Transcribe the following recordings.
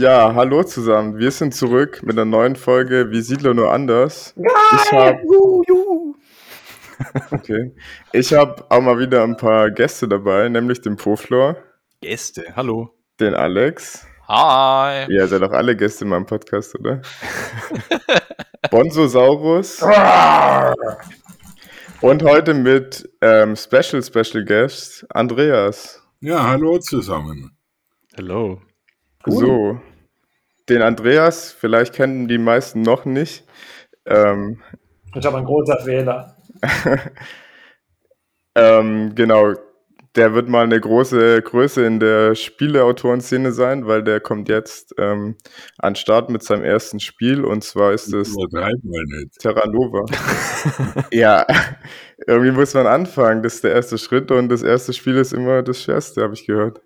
Ja, hallo zusammen. Wir sind zurück mit einer neuen Folge Wie Siedler nur anders. Ich Geil! habe Juhu, juhu. okay. Ich habe auch mal wieder ein paar Gäste dabei, nämlich den Poflor, Gäste, hallo. den Alex. Hi. Ihr seid auch alle Gäste in meinem Podcast, oder? Bonzosaurus und heute mit ähm, Special Special Guest Andreas. Ja, hallo zusammen. Hallo. So, den Andreas, vielleicht kennen die meisten noch nicht. Ähm, Ich habe ein großer Fehler. Ähm, genau, der wird mal eine große Größe in der Spieleautorenszene sein, weil der kommt jetzt ähm, an Start mit seinem ersten Spiel und zwar ist es. Terra Nova. ja, irgendwie muss man anfangen. Das ist der erste Schritt und das erste Spiel ist immer das schwerste, habe ich gehört.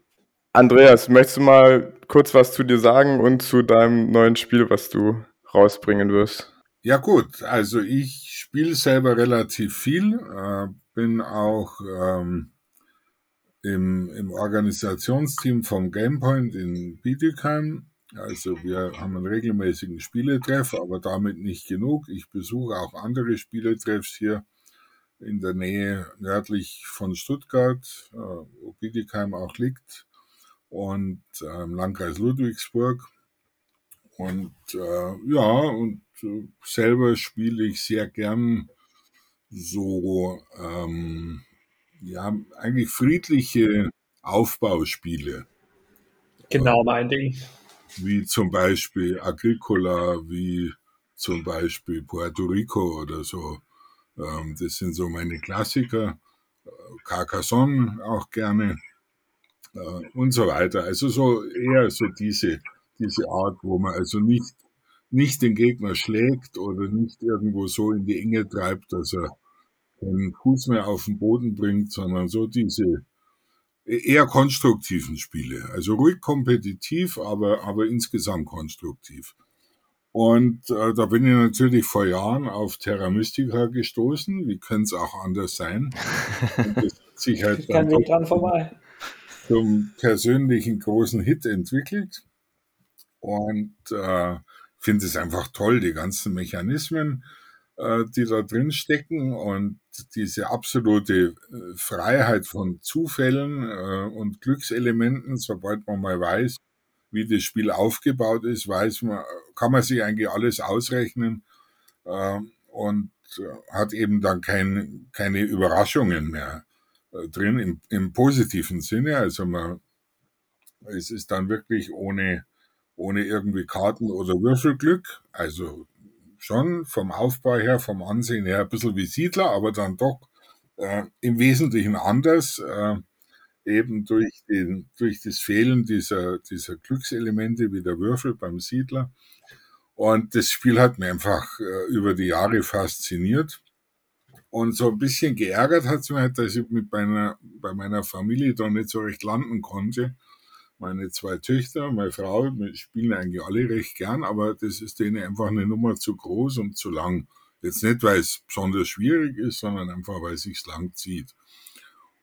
Andreas, möchtest du mal kurz was zu dir sagen und zu deinem neuen Spiel, was du rausbringen wirst? Ja gut, also ich spiele selber relativ viel, äh, bin auch ähm, im, im Organisationsteam vom Gamepoint in Bietigheim. Also wir haben einen regelmäßigen Spieletreff, aber damit nicht genug. Ich besuche auch andere Spieletreffs hier in der Nähe nördlich von Stuttgart, äh, wo Bietigheim auch liegt, und äh, im Landkreis Ludwigsburg. Und äh, ja, und äh, selber spiele ich sehr gern so, ähm, ja, eigentlich friedliche Aufbauspiele, Genau mein Ding. wie zum Beispiel Agricola, wie zum Beispiel Puerto Rico oder so. Ähm, das sind so meine Klassiker. Carcassonne auch gerne und so weiter. Also so eher so diese, diese Art, wo man also nicht, nicht den Gegner schlägt oder nicht irgendwo so in die Enge treibt, dass er keinen Fuß mehr auf den Boden bringt, sondern so diese eher konstruktiven Spiele. Also ruhig kompetitiv, aber, aber insgesamt konstruktiv. Und äh, da bin ich natürlich vor Jahren auf Terra Mystica gestoßen. Wie könnte es auch anders sein? Und das hat sich halt Kein Weg dran vorbei. Zum persönlichen großen Hit entwickelt. Und äh, finde es einfach toll, die ganzen Mechanismen, äh, die da drin stecken und diese absolute äh, Freiheit von Zufällen äh, und Glückselementen, sobald man mal weiß, wie das Spiel aufgebaut ist, weiß man, kann man sich eigentlich alles ausrechnen äh, und hat eben dann kein, keine Überraschungen mehr drin im, im positiven Sinne. Also man, es ist dann wirklich ohne, ohne irgendwie Karten- oder Würfelglück. Also schon vom Aufbau her, vom Ansehen her ein bisschen wie Siedler, aber dann doch äh, im Wesentlichen anders, äh, eben durch, den, durch das Fehlen dieser, dieser Glückselemente wie der Würfel beim Siedler. Und das Spiel hat mir einfach äh, über die Jahre fasziniert. Und so ein bisschen geärgert hat es mich, halt, dass ich mit meiner, bei meiner Familie da nicht so recht landen konnte. Meine zwei Töchter, meine Frau, wir spielen eigentlich alle recht gern, aber das ist denen einfach eine Nummer zu groß und zu lang. Jetzt nicht, weil es besonders schwierig ist, sondern einfach, weil es sich lang zieht.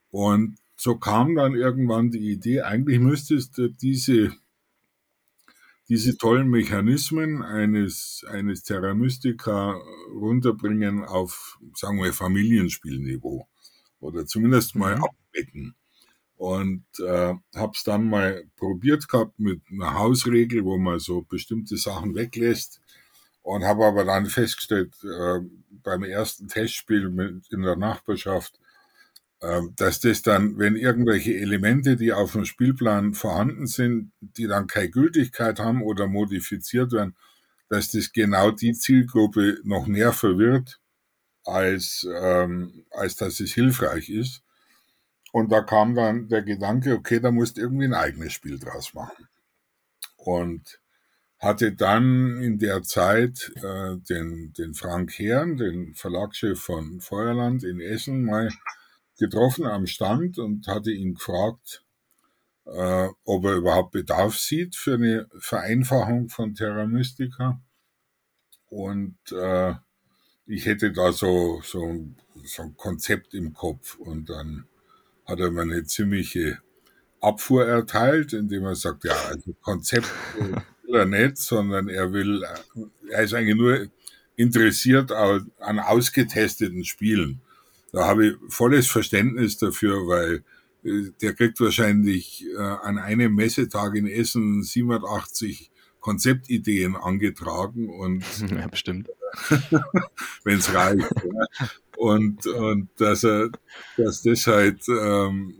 Und so kam dann irgendwann die Idee, eigentlich müsstest du diese, diese tollen Mechanismen eines, eines Terra Mystica runterbringen auf, sagen wir, Familienspielniveau. Oder zumindest mal Mhm. abdecken. Und äh, habe es dann mal probiert gehabt mit einer Hausregel, wo man so bestimmte Sachen weglässt. Und habe aber dann festgestellt, äh, beim ersten Testspiel mit, in der Nachbarschaft, dass das dann, wenn irgendwelche Elemente, die auf dem Spielplan vorhanden sind, die dann keine Gültigkeit haben oder modifiziert werden, dass das genau die Zielgruppe noch mehr verwirrt, als, ähm, als dass es hilfreich ist. Und da kam dann der Gedanke, okay, da musst du irgendwie ein eigenes Spiel draus machen. Und hatte dann in der Zeit äh, den, den Frank Herrn, den Verlagschef von Feuerland in Essen, mal getroffen am Stand und hatte ihn gefragt, äh, ob er überhaupt Bedarf sieht für eine Vereinfachung von Terra Mystica. Und äh, ich hätte da so, so, so ein Konzept im Kopf und dann hat er mir eine ziemliche Abfuhr erteilt, indem er sagt, ja, also Konzept will er nicht, sondern er will, er ist eigentlich nur interessiert an ausgetesteten Spielen. Da habe ich volles Verständnis dafür, weil äh, der kriegt wahrscheinlich äh, an einem Messetag in Essen 87 Konzeptideen angetragen und ja, bestimmt. wenn es reicht. Und, und dass er, dass das halt, ähm,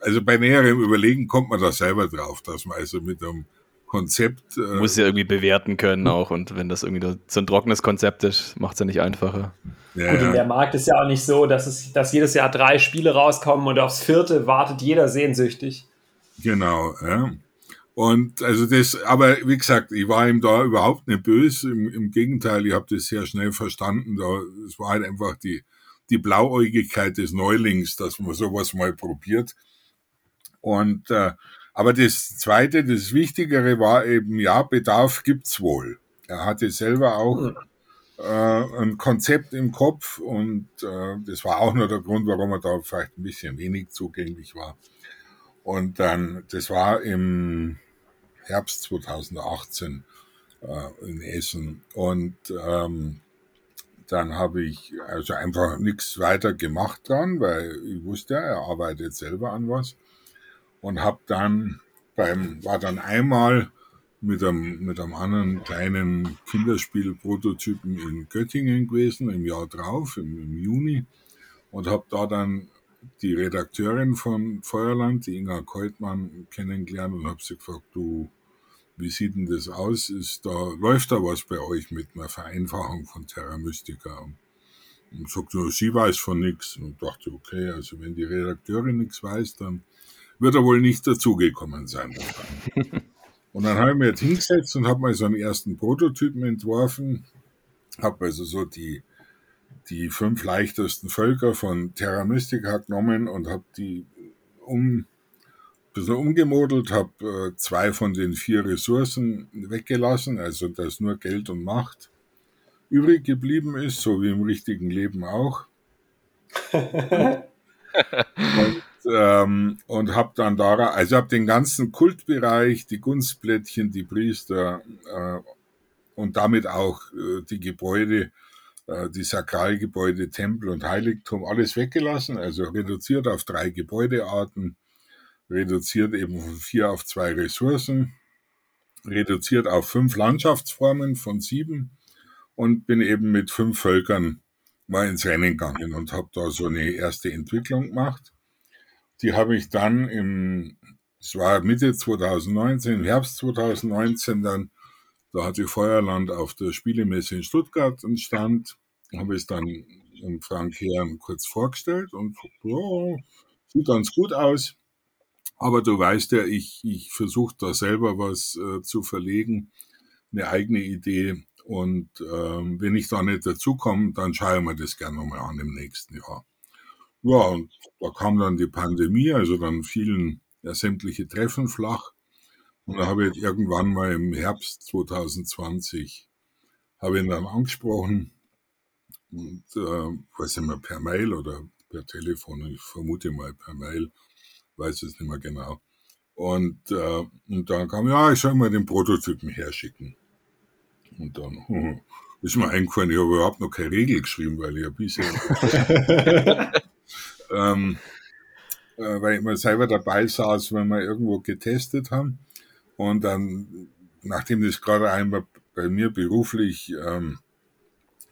also bei näherem Überlegen kommt man da selber drauf, dass man also mit einem Konzept. Äh, Muss ja irgendwie bewerten können auch und wenn das irgendwie so ein trockenes Konzept ist, macht es ja nicht einfacher. Ja, Gut, und der Markt ist ja auch nicht so, dass, es, dass jedes Jahr drei Spiele rauskommen und aufs vierte wartet jeder sehnsüchtig. Genau, ja. Und also das, aber wie gesagt, ich war ihm da überhaupt nicht böse. Im, im Gegenteil, ich habe das sehr schnell verstanden. Da, es war halt einfach die, die Blauäugigkeit des Neulings, dass man sowas mal probiert. Und äh, aber das Zweite, das Wichtigere war eben, ja, Bedarf gibt's wohl. Er hatte selber auch äh, ein Konzept im Kopf und äh, das war auch nur der Grund, warum er da vielleicht ein bisschen wenig zugänglich war. Und dann, das war im Herbst 2018 äh, in Essen. Und ähm, dann habe ich also einfach nichts weiter gemacht dran, weil ich wusste, er arbeitet selber an was. Und habe dann beim, war dann einmal mit einem, mit einem anderen kleinen Kinderspiel-Prototypen in Göttingen gewesen, im Jahr drauf, im, im Juni. Und habe da dann die Redakteurin von Feuerland, die Inga Keutmann, kennengelernt und habe sie gefragt, du, wie sieht denn das aus? Ist da, läuft da was bei euch mit einer Vereinfachung von Terra Mystica? Und sagte, sie weiß von nichts. Und dachte, okay, also wenn die Redakteurin nichts weiß, dann wird er wohl nicht dazugekommen sein. und dann habe ich mir jetzt hingesetzt und habe mal so einen ersten Prototypen entworfen. Habe also so die, die fünf leichtesten Völker von Terra Mystica genommen und habe die um bisschen umgemodelt, habe äh, zwei von den vier Ressourcen weggelassen, also dass nur Geld und Macht übrig geblieben ist, so wie im richtigen Leben auch. und ähm, und habe dann da, also habe den ganzen Kultbereich, die Gunstblättchen, die Priester äh, und damit auch äh, die Gebäude, äh, die Sakralgebäude, Tempel und Heiligtum, alles weggelassen, also reduziert auf drei Gebäudearten reduziert eben von vier auf zwei Ressourcen, reduziert auf fünf Landschaftsformen von sieben und bin eben mit fünf Völkern mal ins Rennen gegangen und habe da so eine erste Entwicklung gemacht. Die habe ich dann im, es war Mitte 2019, im Herbst 2019 dann, da hatte Feuerland auf der Spielemesse in Stuttgart einen Stand, habe es dann im Frank Herrn kurz vorgestellt und ja, sieht ganz gut aus. Aber du weißt ja, ich, ich versuche da selber was äh, zu verlegen, eine eigene Idee. Und ähm, wenn ich da nicht dazukomme, dann schaue ich mir das gerne nochmal an im nächsten Jahr. Ja, und da kam dann die Pandemie, also dann fielen ja sämtliche Treffen flach. Und da habe ich irgendwann mal im Herbst 2020, habe ihn dann angesprochen und äh, weiß nicht mehr, per Mail oder per Telefon, ich vermute mal per Mail, weiß es nicht mehr genau. Und, äh, und dann kam, ja, ich soll mal den Prototypen herschicken. Und dann hm, ist mir eingefallen, ich habe überhaupt noch keine Regel geschrieben, weil ich ein bisschen. ähm, äh, weil ich mal selber dabei saß, wenn wir irgendwo getestet haben. Und dann, nachdem das gerade einmal bei mir beruflich ähm,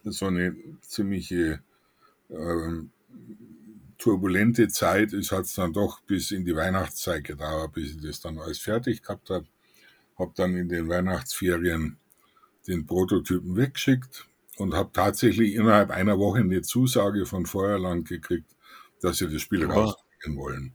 so eine ziemliche ähm, turbulente Zeit ist, hat es dann doch bis in die Weihnachtszeit gedauert, bis ich das dann alles fertig gehabt habe. Habe dann in den Weihnachtsferien den Prototypen weggeschickt und habe tatsächlich innerhalb einer Woche eine Zusage von Feuerland gekriegt, dass sie das Spiel ja. rausbringen wollen.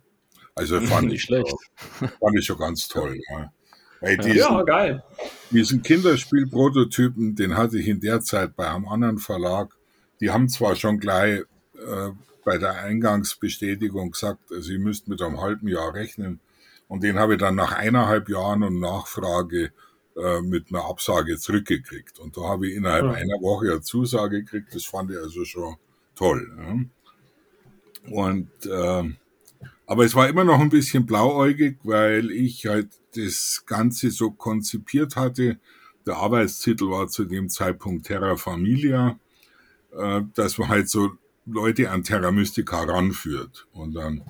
Also fand Nicht ich, schlecht. fand ich schon ganz toll. Ja. Weil diesen, ja, geil. Diesen Kinderspiel-Prototypen, den hatte ich in der Zeit bei einem anderen Verlag. Die haben zwar schon gleich äh, bei der Eingangsbestätigung gesagt, Sie müssten mit einem halben Jahr rechnen. Und den habe ich dann nach eineinhalb Jahren und Nachfrage äh, mit einer Absage zurückgekriegt. Und da habe ich innerhalb ja. einer Woche eine Zusage gekriegt. Das fand ich also schon toll. Ja. Und, äh, Aber es war immer noch ein bisschen blauäugig, weil ich halt das Ganze so konzipiert hatte. Der Arbeitstitel war zu dem Zeitpunkt Terra Familia, äh, dass man halt so Leute an Terra Mystica ranführt. Und dann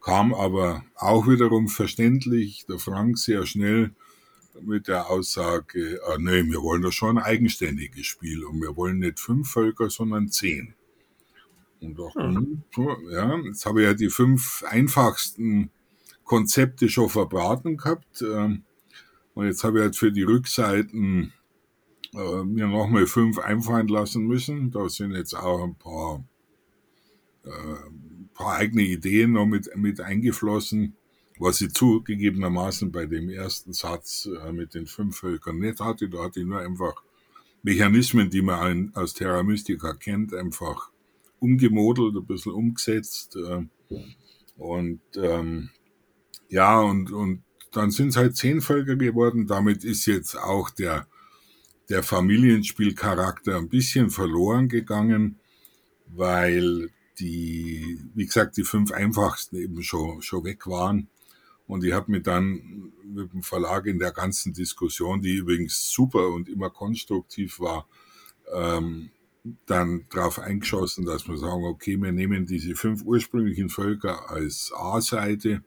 kam aber auch wiederum verständlich der Frank sehr schnell mit der Aussage, äh, nee, wir wollen doch schon ein eigenständiges Spiel und wir wollen nicht fünf Völker, sondern zehn. Und auch, mhm. ja, jetzt habe ich ja die fünf einfachsten Konzepte schon verbraten gehabt. Ähm, und jetzt habe ich halt für die Rückseiten äh, mir nochmal fünf einfallen lassen müssen. Da sind jetzt auch ein paar, äh, paar eigene Ideen noch mit, mit eingeflossen, was ich zugegebenermaßen bei dem ersten Satz äh, mit den fünf Völkern nicht hatte. Da hatte ich nur einfach Mechanismen, die man aus Terra Mystica kennt, einfach umgemodelt, ein bisschen umgesetzt. Äh, und ähm, ja, und, und dann sind es halt zehn Völker geworden. Damit ist jetzt auch der, der Familienspielcharakter ein bisschen verloren gegangen, weil die, wie gesagt, die fünf einfachsten eben schon, schon weg waren. Und ich habe mir dann mit dem Verlag in der ganzen Diskussion, die übrigens super und immer konstruktiv war, ähm, dann darauf eingeschossen, dass wir sagen, okay, wir nehmen diese fünf ursprünglichen Völker als A-Seite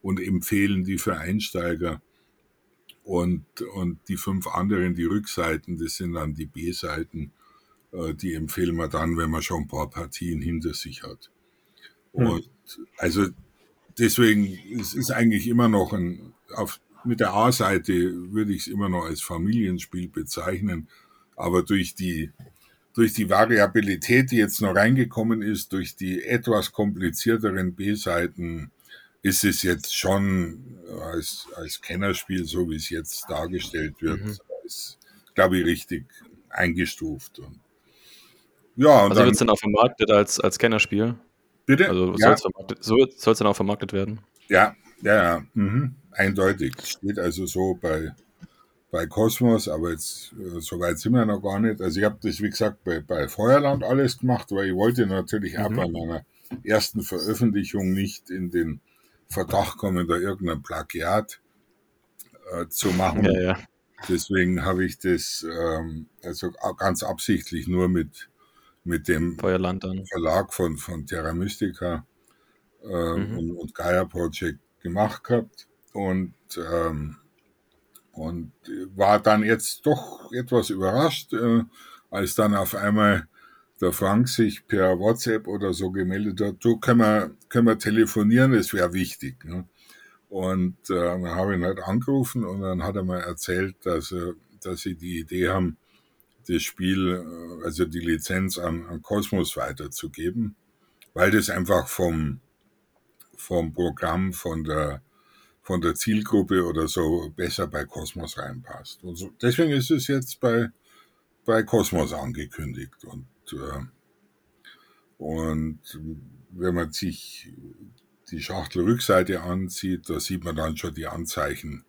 und empfehlen die für Einsteiger. Und, und die fünf anderen, die Rückseiten, das sind dann die B-Seiten, äh, die empfehlen wir dann, wenn man schon ein paar Partien hinter sich hat. Hm. Und also deswegen, es ist eigentlich immer noch ein, auf, mit der A-Seite würde ich es immer noch als Familienspiel bezeichnen, aber durch die durch die Variabilität, die jetzt noch reingekommen ist, durch die etwas komplizierteren B-Seiten, ist es jetzt schon als, als Kennerspiel, so wie es jetzt dargestellt wird, mhm. ist, glaube ich, richtig eingestuft. Und ja, und also wird es dann auch vermarktet als, als Kennerspiel? Bitte? Also ja. soll es dann auch vermarktet werden? Ja, ja, ja. Mhm. Eindeutig. Steht also so bei bei Cosmos, aber jetzt äh, so weit sind wir noch gar nicht. Also ich habe das, wie gesagt, bei, bei Feuerland alles gemacht, weil ich wollte natürlich mhm. auch bei meiner ersten Veröffentlichung nicht in den Verdacht kommen, da irgendein Plagiat äh, zu machen. Ja, ja. Deswegen habe ich das ähm, also ganz absichtlich nur mit, mit dem Feuerland dann. Verlag von, von Terra Mystica äh, mhm. und, und Gaia Project gemacht gehabt. Und ähm, und war dann jetzt doch etwas überrascht, äh, als dann auf einmal der Frank sich per WhatsApp oder so gemeldet hat, du können wir, können wir telefonieren, es wäre wichtig. Ne? Und äh, dann habe ich ihn halt angerufen und dann hat er mir erzählt, dass, äh, dass sie die Idee haben, das Spiel, äh, also die Lizenz an, an Cosmos weiterzugeben, weil das einfach vom, vom Programm, von der von der Zielgruppe oder so besser bei Cosmos reinpasst. Und so, deswegen ist es jetzt bei, bei Cosmos angekündigt. Und, äh, und wenn man sich die Schachtelrückseite ansieht, da sieht man dann schon die Anzeichen,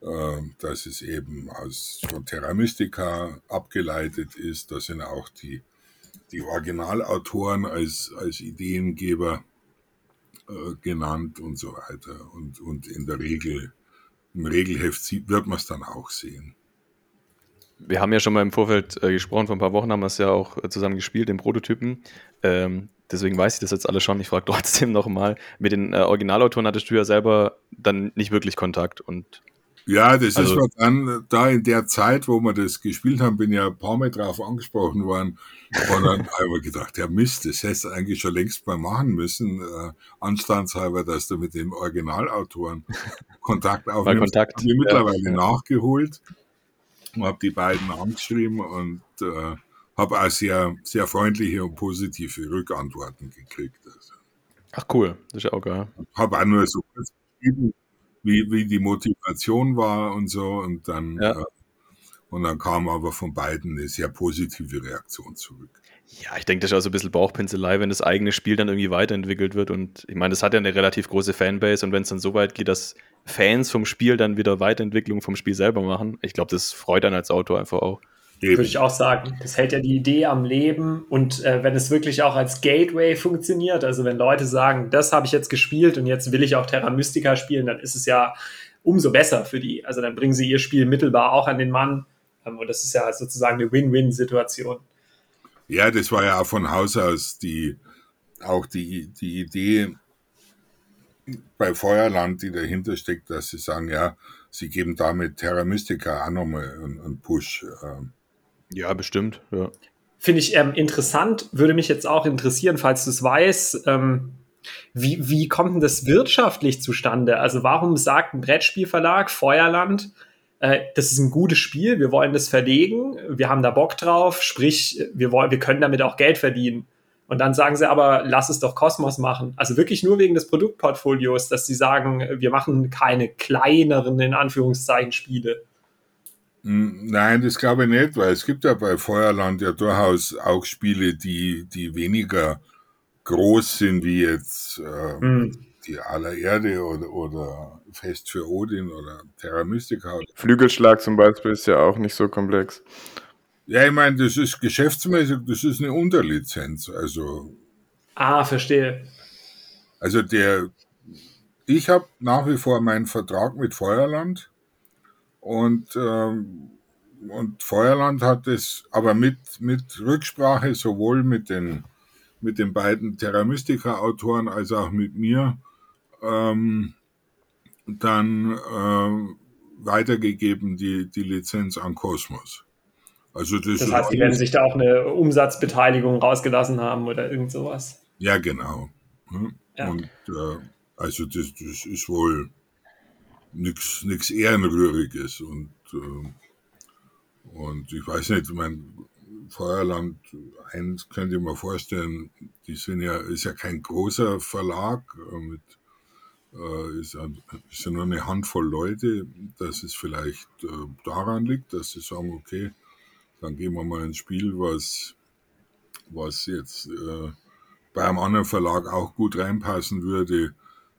äh, dass es eben aus, von Terra Mystica abgeleitet ist. Da sind auch die, die Originalautoren als, als Ideengeber äh, genannt und so weiter. Und, und in der Regel, im Regelheft wird man es dann auch sehen. Wir haben ja schon mal im Vorfeld äh, gesprochen, vor ein paar Wochen haben wir es ja auch äh, zusammen gespielt, den Prototypen. Ähm, deswegen weiß ich das jetzt alles schon. Ich frage trotzdem nochmal. Mit den äh, Originalautoren hattest du ja selber dann nicht wirklich Kontakt und ja, das also, ist dann da in der Zeit, wo wir das gespielt haben, bin ja ein paar Mal drauf angesprochen worden. Und dann habe ich gedacht, ja Mist, das hättest du eigentlich schon längst mal machen müssen, äh, anstandshalber, dass du mit dem Originalautoren Kontakt aufnimmst. Kontakt. Habe ich mittlerweile ja. nachgeholt und habe die beiden angeschrieben und äh, habe auch sehr, sehr freundliche und positive Rückantworten gekriegt. Also. Ach cool, das ist ja auch geil. Habe auch nur so kurz geschrieben, wie, wie die Motivation war und so. Und dann, ja. äh, und dann kam aber von beiden eine sehr positive Reaktion zurück. Ja, ich denke, das ist auch so ein bisschen Bauchpinselei, wenn das eigene Spiel dann irgendwie weiterentwickelt wird. Und ich meine, das hat ja eine relativ große Fanbase. Und wenn es dann so weit geht, dass Fans vom Spiel dann wieder Weiterentwicklung vom Spiel selber machen, ich glaube, das freut einen als Autor einfach auch. Eben. Würde ich auch sagen. Das hält ja die Idee am Leben und äh, wenn es wirklich auch als Gateway funktioniert, also wenn Leute sagen, das habe ich jetzt gespielt und jetzt will ich auch Terra Mystica spielen, dann ist es ja umso besser für die. Also dann bringen sie ihr Spiel mittelbar auch an den Mann ähm, und das ist ja sozusagen eine Win-Win-Situation. Ja, das war ja auch von Haus aus die, auch die, die Idee bei Feuerland, die dahinter steckt, dass sie sagen, ja, sie geben damit Terra Mystica auch nochmal einen, einen Push. Ähm, ja, bestimmt, ja. Finde ich ähm, interessant, würde mich jetzt auch interessieren, falls du es weißt, ähm, wie, wie kommt denn das wirtschaftlich zustande? Also warum sagt ein Brettspielverlag, Feuerland, äh, das ist ein gutes Spiel, wir wollen das verlegen, wir haben da Bock drauf, sprich, wir, wollen, wir können damit auch Geld verdienen. Und dann sagen sie aber, lass es doch Kosmos machen. Also wirklich nur wegen des Produktportfolios, dass sie sagen, wir machen keine kleineren, in Anführungszeichen, Spiele. Nein, das glaube ich nicht, weil es gibt ja bei Feuerland ja durchaus auch Spiele, die, die weniger groß sind wie jetzt äh, hm. die aller Erde oder, oder Fest für Odin oder Terra Mystica. Flügelschlag zum Beispiel ist ja auch nicht so komplex. Ja, ich meine, das ist geschäftsmäßig, das ist eine Unterlizenz. Also. Ah, verstehe. Also der, ich habe nach wie vor meinen Vertrag mit Feuerland und, ähm, und Feuerland hat es aber mit, mit Rücksprache sowohl mit den, mit den beiden Terra Mystica Autoren als auch mit mir ähm, dann äh, weitergegeben, die, die Lizenz an Kosmos. Also das, das heißt, die werden sich da auch eine Umsatzbeteiligung rausgelassen haben oder irgend sowas. Ja, genau. Ja. Und äh, also das, das ist wohl nichts nix Ehrenrühriges. Und, äh, und ich weiß nicht, mein Feuerland, eins könnte ich mir vorstellen, die sind ja, ist ja kein großer Verlag äh, mit äh, ist, ist ja nur eine Handvoll Leute, dass es vielleicht äh, daran liegt, dass sie sagen, okay, dann gehen wir mal ins Spiel, was, was jetzt äh, bei einem anderen Verlag auch gut reinpassen würde,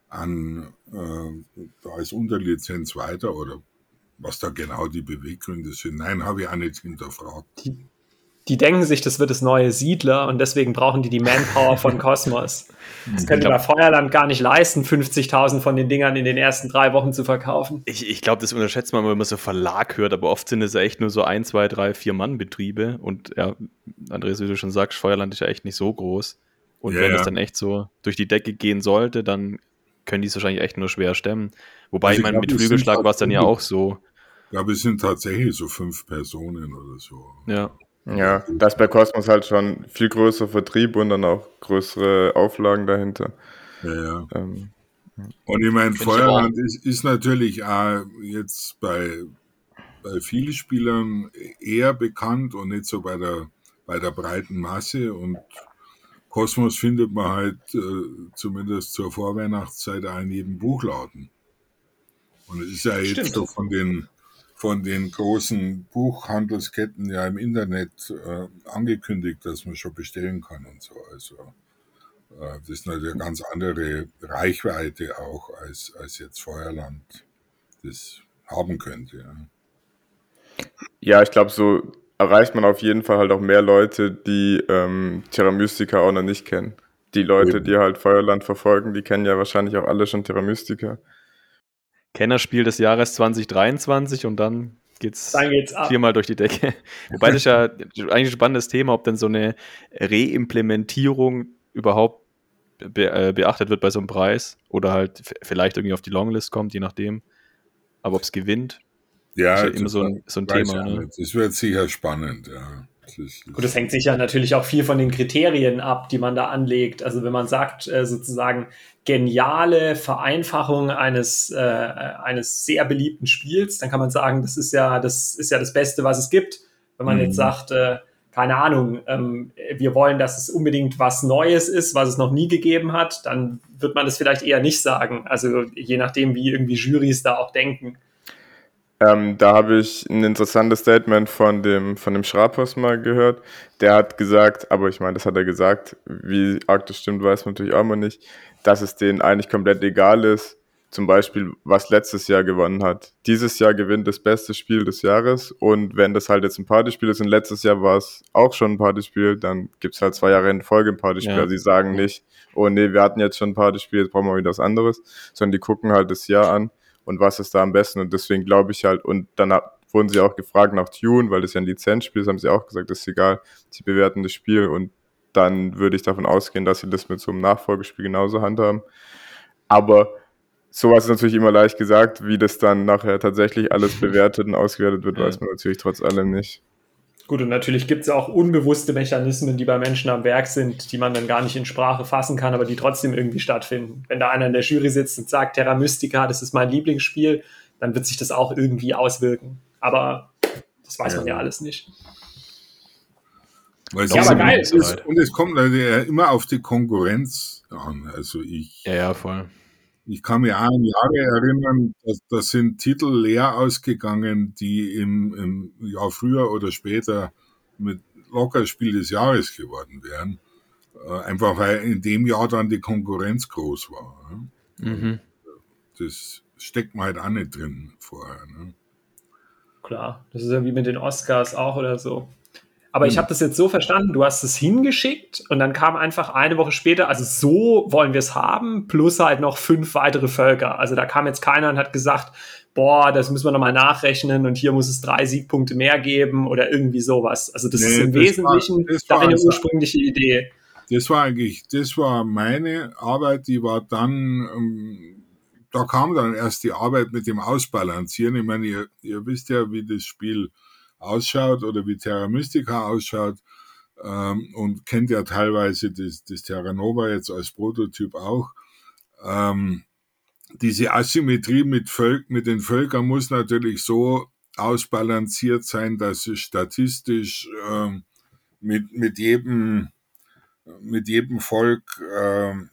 an äh, da als Unterlizenz weiter oder was da genau die Beweggründe sind. Nein, habe ich auch nicht hinterfragt. Die, die, denken sich, das wird das neue Siedler und deswegen brauchen die die Manpower von Kosmos. Das können die bei Feuerland gar nicht leisten, 50.000 von den Dingern in den ersten drei Wochen zu verkaufen. Ich, ich glaube, das unterschätzt man, wenn man so Verlag hört, aber oft sind es ja echt nur so ein, zwei, drei, vier Mann-Betriebe und ja, Andreas, wie du schon sagst, Feuerland ist ja echt nicht so groß. Und ja, wenn es dann echt so durch die Decke gehen sollte, dann können die es wahrscheinlich echt nur schwer stemmen. Wobei, also ich meine, mit Flügelschlag war es dann ja auch so. Ich glaube, es sind tatsächlich so fünf Personen oder so. Ja. Ja, das ist bei Cosmos halt schon viel größer Vertrieb und dann auch größere Auflagen dahinter. Ja, ja. Ähm, und ich meine, Feuerland ist, ist natürlich auch jetzt bei, bei vielen Spielern eher bekannt und nicht so bei der, bei der breiten Masse. Und Kosmos findet man halt äh, zumindest zur Vorweihnachtszeit auch in jedem Buchladen. Und es ist ja jetzt Stimmt. so von den von den großen Buchhandelsketten ja im Internet äh, angekündigt, dass man schon bestellen kann und so. Also äh, das ist natürlich eine ganz andere Reichweite auch als, als jetzt Feuerland das haben könnte. Ja, ja ich glaube, so erreicht man auf jeden Fall halt auch mehr Leute, die ähm, Terra Mystica auch noch nicht kennen. Die Leute, die halt Feuerland verfolgen, die kennen ja wahrscheinlich auch alle schon Terra Mystica. Kennerspiel des Jahres 2023 und dann geht's, dann geht's viermal durch die Decke. Wobei das ist ja eigentlich ein spannendes Thema, ob denn so eine Reimplementierung überhaupt be äh, beachtet wird bei so einem Preis oder halt vielleicht irgendwie auf die Longlist kommt, je nachdem. Aber ob es gewinnt, ja, ist ja immer so ein, so ein Thema. Ne? Das wird sicher spannend, ja. Gut, das hängt sicher natürlich auch viel von den Kriterien ab, die man da anlegt. Also wenn man sagt, äh, sozusagen geniale Vereinfachung eines, äh, eines sehr beliebten Spiels, dann kann man sagen, das ist ja das, ist ja das Beste, was es gibt. Wenn man mhm. jetzt sagt, äh, keine Ahnung, ähm, wir wollen, dass es unbedingt was Neues ist, was es noch nie gegeben hat, dann wird man das vielleicht eher nicht sagen. Also je nachdem, wie irgendwie Jurys da auch denken. Ähm, da habe ich ein interessantes Statement von dem, von dem Schrapos mal gehört. Der hat gesagt, aber ich meine, das hat er gesagt, wie arg das stimmt, weiß man natürlich auch mal nicht, dass es denen eigentlich komplett egal ist, zum Beispiel, was letztes Jahr gewonnen hat. Dieses Jahr gewinnt das beste Spiel des Jahres und wenn das halt jetzt ein Partyspiel ist und letztes Jahr war es auch schon ein Partyspiel, dann gibt es halt zwei Jahre in Folge ein Partyspiel. Ja. Also sie sagen nicht, oh nee, wir hatten jetzt schon ein Partyspiel, jetzt brauchen wir wieder was anderes, sondern die gucken halt das Jahr an und was ist da am besten und deswegen glaube ich halt, und dann wurden sie auch gefragt nach Tune, weil das ja ein Lizenzspiel ist, haben sie auch gesagt, das ist egal, sie bewerten das Spiel und dann würde ich davon ausgehen, dass sie das mit so einem Nachfolgespiel genauso handhaben. Aber sowas ist natürlich immer leicht gesagt, wie das dann nachher tatsächlich alles bewertet und ausgewertet wird, ja. weiß man natürlich trotz allem nicht. Gut, und natürlich gibt es auch unbewusste Mechanismen, die bei Menschen am Werk sind, die man dann gar nicht in Sprache fassen kann, aber die trotzdem irgendwie stattfinden. Wenn da einer in der Jury sitzt und sagt, Terra Mystica, das ist mein Lieblingsspiel, dann wird sich das auch irgendwie auswirken. Aber das weiß ja. man ja alles nicht. Weil ja, aber geil. Ist, und es kommt also immer auf die Konkurrenz an. Also ich. Ja, ja, voll. Ich kann mich auch an Jahre erinnern, dass, das sind Titel leer ausgegangen, die im, im Jahr früher oder später mit locker Spiel des Jahres geworden wären. Äh, einfach weil in dem Jahr dann die Konkurrenz groß war. Mhm. Das steckt man halt auch nicht drin vorher. Ne? Klar, das ist ja wie mit den Oscars auch oder so. Aber ich hm. habe das jetzt so verstanden, du hast es hingeschickt und dann kam einfach eine Woche später, also so wollen wir es haben, plus halt noch fünf weitere Völker. Also da kam jetzt keiner und hat gesagt, boah, das müssen wir nochmal nachrechnen und hier muss es drei Siegpunkte mehr geben oder irgendwie sowas. Also das nee, ist im das Wesentlichen war, deine ursprüngliche Idee. Das war eigentlich, das war meine Arbeit, die war dann, ähm, da kam dann erst die Arbeit mit dem Ausbalancieren. Ich meine, ihr, ihr wisst ja, wie das Spiel ausschaut oder wie Terra Mystica ausschaut ähm, und kennt ja teilweise das, das Terra Nova jetzt als Prototyp auch. Ähm, diese Asymmetrie mit, Völk, mit den Völkern muss natürlich so ausbalanciert sein, dass es statistisch ähm, mit, mit, jedem, mit jedem Volk ähm,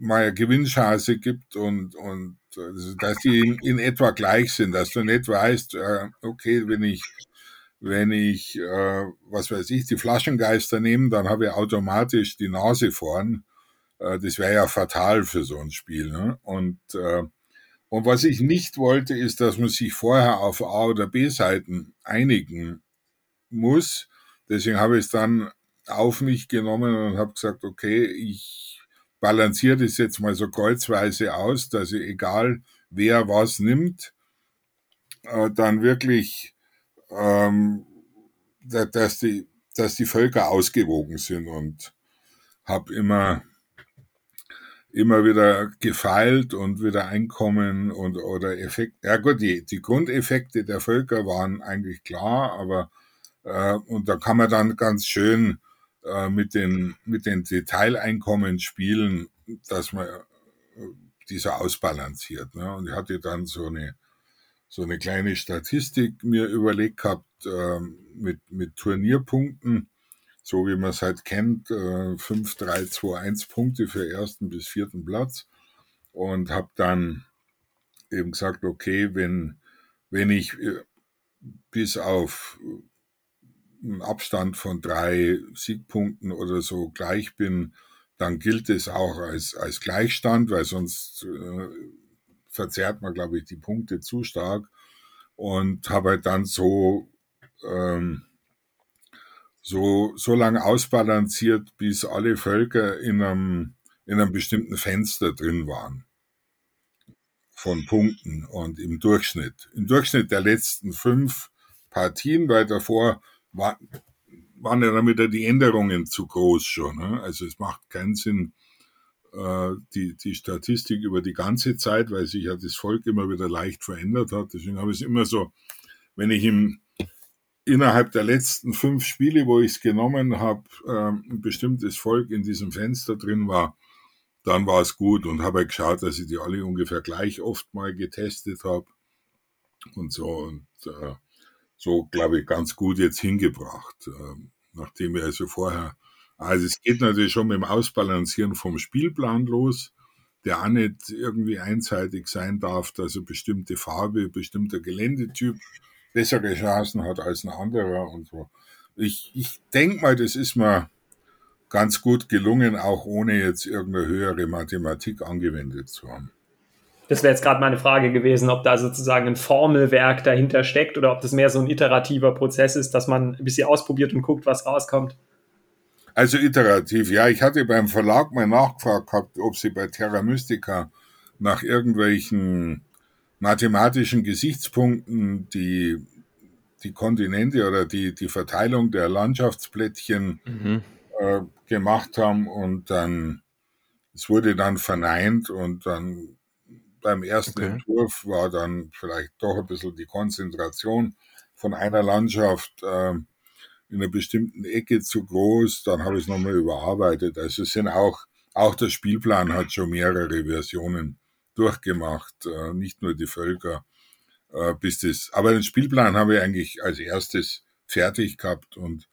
mal eine Gewinnchance gibt und, und also, dass die in, etwa gleich sind, dass du nicht weißt, äh, okay, wenn ich, wenn ich, äh, was weiß ich, die Flaschengeister nehme, dann habe ich automatisch die Nase vorn. Äh, das wäre ja fatal für so ein Spiel. Ne? Und, und was ich nicht wollte, ist, dass man sich vorher auf A- oder B-Seiten einigen muss. Deswegen habe ich es dann auf mich genommen und habe gesagt, okay, ich balanciert es jetzt mal so kreuzweise aus, dass egal wer was nimmt, äh, dann wirklich, ähm, dass, die, dass die Völker ausgewogen sind und habe immer immer wieder gefeilt und wieder Einkommen und oder Effekt. Ja gut, die, die Grundeffekte der Völker waren eigentlich klar, aber äh, und da kann man dann ganz schön äh, mit den, mit den Detaileinkommen spielen, dass man äh, dieser ausbalanciert. Ne? Und ich hatte dann so eine, so eine kleine Statistik mir überlegt gehabt äh, mit, mit Turnierpunkten, so wie man es halt kennt, äh, 5, 3, 2, 1 Punkte für ersten bis vierten Platz und habe dann eben gesagt, okay, wenn, wenn ich äh, bis auf einen Abstand von drei Siegpunkten oder so gleich bin, dann gilt es auch als, als Gleichstand, weil sonst äh, verzerrt man, glaube ich, die Punkte zu stark. Und habe halt dann so, ähm, so, so lange ausbalanciert, bis alle Völker in einem, in einem bestimmten Fenster drin waren. Von Punkten und im Durchschnitt. Im Durchschnitt der letzten fünf Partien, weil davor war, waren ja dann wieder die Änderungen zu groß schon. Ne? Also es macht keinen Sinn, äh, die, die Statistik über die ganze Zeit, weil sich ja das Volk immer wieder leicht verändert hat. Deswegen habe ich es immer so, wenn ich im, innerhalb der letzten fünf Spiele, wo ich es genommen habe, ähm, ein bestimmtes Volk in diesem Fenster drin war, dann war es gut und habe geschaut, dass ich die alle ungefähr gleich oft mal getestet habe und so. Und äh, so, glaube ich, ganz gut jetzt hingebracht, äh, nachdem wir also vorher, also es geht natürlich schon mit dem Ausbalancieren vom Spielplan los, der auch nicht irgendwie einseitig sein darf, dass eine bestimmte Farbe, bestimmter Geländetyp bessere Chancen hat als ein anderer und so. Ich, ich denke mal, das ist mir ganz gut gelungen, auch ohne jetzt irgendeine höhere Mathematik angewendet zu haben. Das wäre jetzt gerade meine Frage gewesen, ob da sozusagen ein Formelwerk dahinter steckt oder ob das mehr so ein iterativer Prozess ist, dass man ein bisschen ausprobiert und guckt, was rauskommt. Also iterativ, ja. Ich hatte beim Verlag mal nachgefragt gehabt, ob sie bei Terra Mystica nach irgendwelchen mathematischen Gesichtspunkten die, die Kontinente oder die, die Verteilung der Landschaftsplättchen mhm. äh, gemacht haben und dann, es wurde dann verneint und dann beim ersten okay. Entwurf war dann vielleicht doch ein bisschen die Konzentration von einer Landschaft äh, in einer bestimmten Ecke zu groß, dann habe ich es nochmal überarbeitet. Also es sind auch, auch der Spielplan hat schon mehrere Versionen durchgemacht, äh, nicht nur die Völker, äh, bis das, aber den Spielplan habe ich eigentlich als erstes fertig gehabt und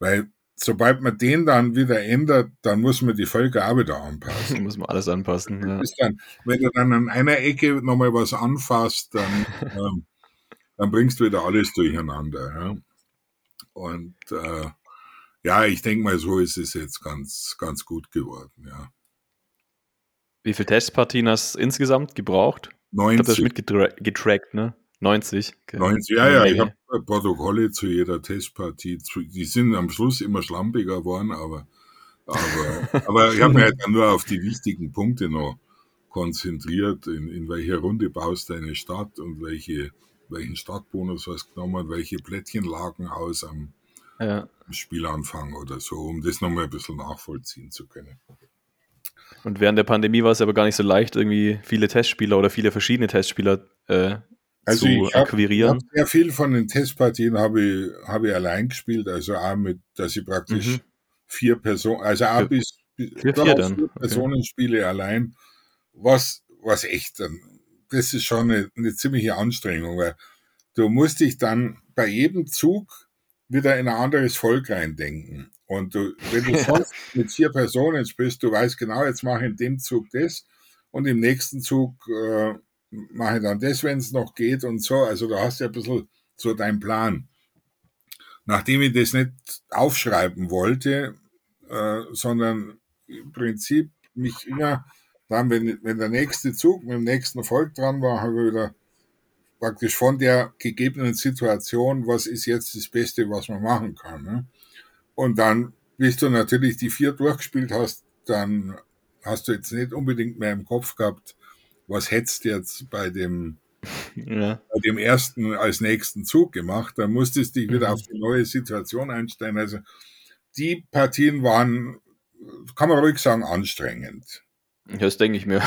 weil sobald man den dann wieder ändert, dann muss man die Völker auch wieder anpassen. muss man alles anpassen. Ja. Dann, wenn du dann an einer Ecke nochmal was anfasst, dann, ähm, dann bringst du wieder alles durcheinander. Ja. Und äh, ja, ich denke mal, so ist es jetzt ganz, ganz gut geworden, ja. Wie viele Testpartien hast du insgesamt gebraucht? 90. Ich habe das mitgetrackt, ne? 90. Okay. 90, ja, ja, ich habe Protokolle zu jeder Testpartie. Die sind am Schluss immer schlampiger geworden, aber, aber, aber ich habe mich halt dann nur auf die wichtigen Punkte noch konzentriert, in, in welcher Runde baust du eine Stadt und welche welchen Startbonus hast du genommen, welche Plättchen lagen aus am, ja. Spielanfang oder so, um das nochmal ein bisschen nachvollziehen zu können. Und während der Pandemie war es aber gar nicht so leicht, irgendwie viele Testspieler oder viele verschiedene Testspieler äh, also zu ich hab, akquirieren. sehr viel von den Testpartien habe ich, hab ich allein gespielt, also auch mit, dass ich praktisch mhm. vier Personen, also auch vier, bis, vier, vier, dann. vier Personen okay. spiele allein, was, was echt dann das ist schon eine, eine ziemliche Anstrengung, weil du musst dich dann bei jedem Zug wieder in ein anderes Volk reindenken. Und du, wenn du sonst mit vier Personen spielst, du weißt genau, jetzt mache ich in dem Zug das und im nächsten Zug äh, mache dann das, wenn es noch geht und so. Also du hast ja ein bisschen so deinen Plan. Nachdem ich das nicht aufschreiben wollte, äh, sondern im Prinzip mich immer dann, wenn, wenn der nächste Zug mit dem nächsten Volk dran war, habe ich wieder praktisch von der gegebenen Situation, was ist jetzt das Beste, was man machen kann. Ne? Und dann, bis du natürlich die vier durchgespielt hast, dann hast du jetzt nicht unbedingt mehr im Kopf gehabt, was hättest du jetzt bei dem, ja. bei dem ersten als nächsten Zug gemacht. Dann musstest du dich wieder mhm. auf die neue Situation einstellen. Also die Partien waren, kann man ruhig sagen, anstrengend. Das denke ich mir.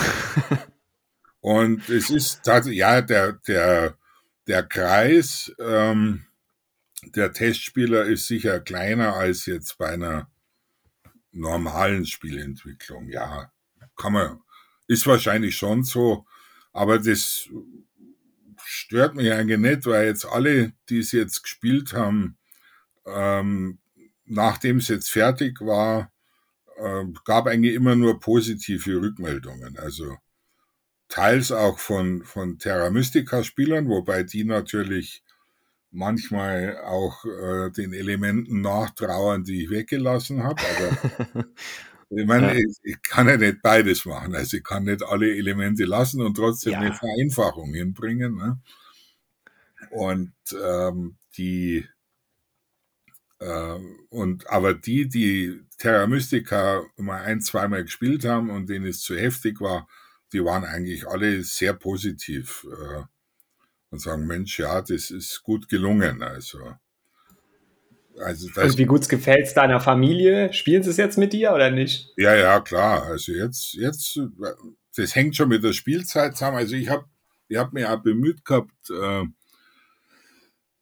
Und es ist tatsächlich, ja, der, der, der Kreis ähm, der Testspieler ist sicher kleiner als jetzt bei einer normalen Spielentwicklung. Ja, kann man, ist wahrscheinlich schon so, aber das stört mich eigentlich nicht, weil jetzt alle, die es jetzt gespielt haben, ähm, nachdem es jetzt fertig war, äh, gab eigentlich immer nur positive Rückmeldungen. Also teils auch von, von Terra Mystica Spielern, wobei die natürlich manchmal auch äh, den Elementen nachtrauern, die ich weggelassen habe. ich meine, ja. ich, kann ja nicht beides machen. Also ich kann nicht alle Elemente lassen und trotzdem ja. eine Vereinfachung hinbringen. Ne? Und ähm, die äh, und aber die, die Terra Mystica mal ein, zweimal gespielt haben und denen es zu heftig war, die waren eigentlich alle sehr positiv äh, und sagen, Mensch, ja, das ist gut gelungen. Also, also und wie gut gefällt es deiner Familie? Spielen sie es jetzt mit dir oder nicht? Ja, ja, klar. Also jetzt, jetzt, das hängt schon mit der Spielzeit zusammen. Also ich habe ich hab mir auch bemüht gehabt, äh,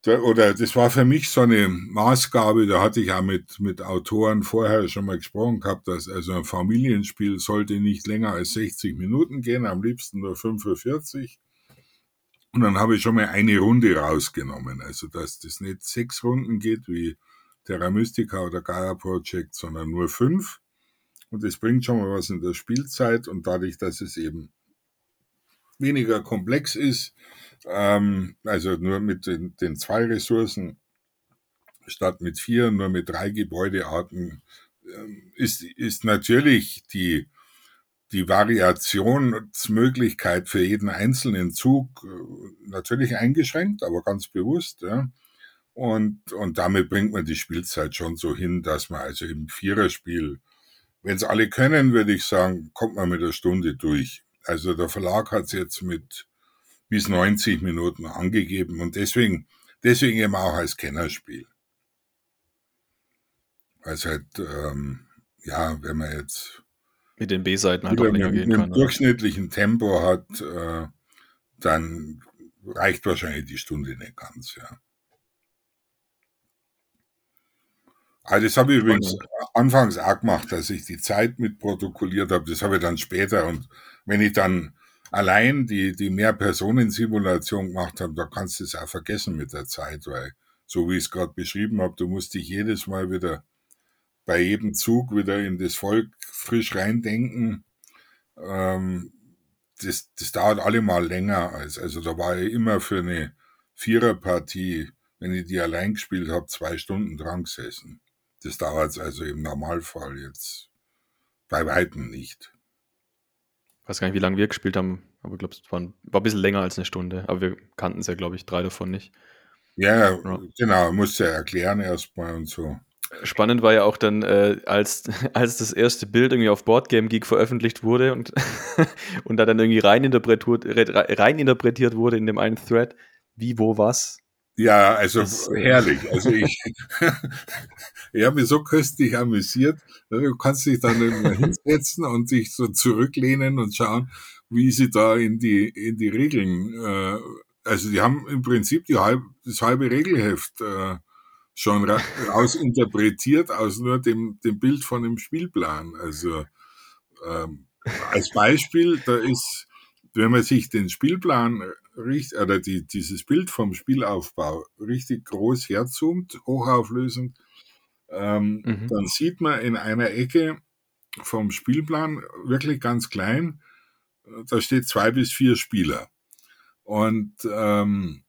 oder das war für mich so eine Maßgabe, da hatte ich auch mit, mit Autoren vorher schon mal gesprochen gehabt, dass also ein Familienspiel sollte nicht länger als 60 Minuten gehen, am liebsten nur 45. Und dann habe ich schon mal eine Runde rausgenommen, also dass das nicht sechs Runden geht wie Terra Mystica oder Gaia Project, sondern nur fünf. Und das bringt schon mal was in der Spielzeit und dadurch, dass es eben weniger komplex ist, ähm, also nur mit den, den zwei Ressourcen statt mit vier, nur mit drei Gebäudearten, ähm, ist, ist natürlich die, die Variationsmöglichkeit für jeden einzelnen Zug äh, natürlich eingeschränkt, aber ganz bewusst. Ja. Und, und damit bringt man die Spielzeit schon so hin, dass man also im Viererspiel, wenn es alle können, würde ich sagen, kommt man mit der Stunde durch. Also der Verlag hat es jetzt mit bis 90 Minuten angegeben und deswegen, deswegen eben auch als Kennerspiel. Weil es halt, ähm, ja, wenn man jetzt mit den B-Seiten halt auch länger gehen kann. Mit durchschnittlichen Tempo hat, äh, dann reicht wahrscheinlich die Stunde nicht ganz, ja. Also das habe ich übrigens anfangs auch gemacht, dass ich die Zeit mitprotokolliert habe. Das habe ich dann später. Und wenn ich dann allein die, die Mehr-Personen-Simulation gemacht habe, da kannst du es auch vergessen mit der Zeit, weil so wie ich es gerade beschrieben habe, du musst dich jedes Mal wieder bei jedem Zug wieder in das Volk frisch reindenken. Ähm, das, das dauert allemal länger als, also da war ich immer für eine Viererpartie, wenn ich die allein gespielt habe, zwei Stunden dran gesessen. Das dauert also im Normalfall jetzt bei Weitem nicht. Ich weiß gar nicht, wie lange wir gespielt haben, aber ich glaube, es war ein, war ein bisschen länger als eine Stunde. Aber wir kannten es ja, glaube ich, drei davon nicht. Ja, ja. genau, musste ja erklären erstmal und so. Spannend war ja auch dann, äh, als, als das erste Bild irgendwie auf Boardgame Geek veröffentlicht wurde und, und da dann irgendwie reininterpretiert, reininterpretiert wurde in dem einen Thread, wie, wo, was. Ja, also das, herrlich. Also ich, ich habe mich so köstlich amüsiert. Du kannst dich dann hinsetzen und dich so zurücklehnen und schauen, wie sie da in die in die Regeln. Äh, also die haben im Prinzip die halb, das halbe Regelheft äh, schon rausinterpretiert aus nur dem, dem Bild von dem Spielplan. Also ähm, als Beispiel, da ist, wenn man sich den Spielplan richtig, oder die, dieses Bild vom Spielaufbau richtig groß herzoomt, hochauflösend, ähm, mhm. dann sieht man in einer Ecke vom Spielplan wirklich ganz klein, da steht zwei bis vier Spieler. Und ähm,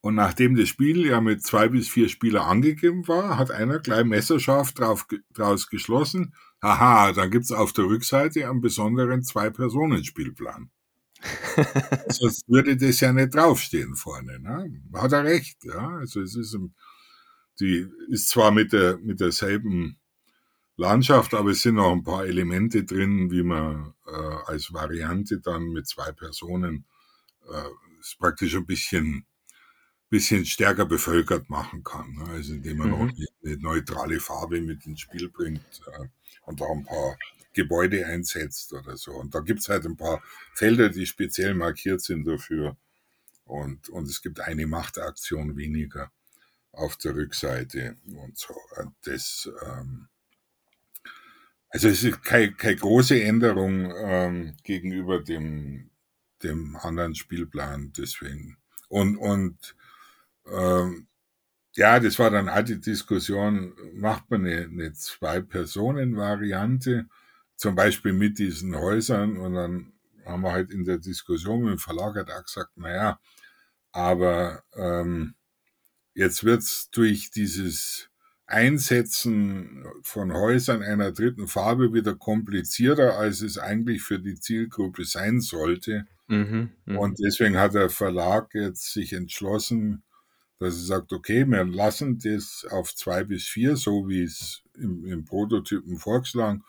und nachdem das Spiel ja mit zwei bis vier Spieler angegeben war, hat einer gleich messerscharf drauf, draus geschlossen, haha, dann gibt's auf der Rückseite einen besonderen Zwei-Personen-Spielplan. Sonst würde das ja nicht draufstehen vorne. Ne? Hat er recht, ja. Also es ist, die ist zwar mit der, mit derselben Landschaft, aber es sind noch ein paar Elemente drin, wie man äh, als Variante dann mit zwei Personen äh, ist praktisch ein bisschen bisschen stärker bevölkert machen kann. Ne? Also indem man mhm. auch eine neutrale Farbe mit ins Spiel bringt äh, und auch ein paar Gebäude einsetzt oder so. Und da gibt's halt ein paar Felder, die speziell markiert sind dafür. Und, und es gibt eine Machtaktion weniger auf der Rückseite und so. Das, ähm, also es ist keine, keine große Änderung ähm, gegenüber dem, dem anderen Spielplan, deswegen. Und, und ähm, ja, das war dann alte Diskussion, macht man eine, eine Zwei-Personen-Variante, zum Beispiel mit diesen Häusern und dann haben wir halt in der Diskussion mit dem Verlag auch gesagt, naja, aber ähm, jetzt wird's durch dieses Einsetzen von Häusern einer dritten Farbe wieder komplizierter, als es eigentlich für die Zielgruppe sein sollte. Mhm, mh. Und deswegen hat der Verlag jetzt sich entschlossen, dass er sagt, okay, wir lassen das auf zwei bis vier, so wie es im, im Prototypen vorgeschlagen,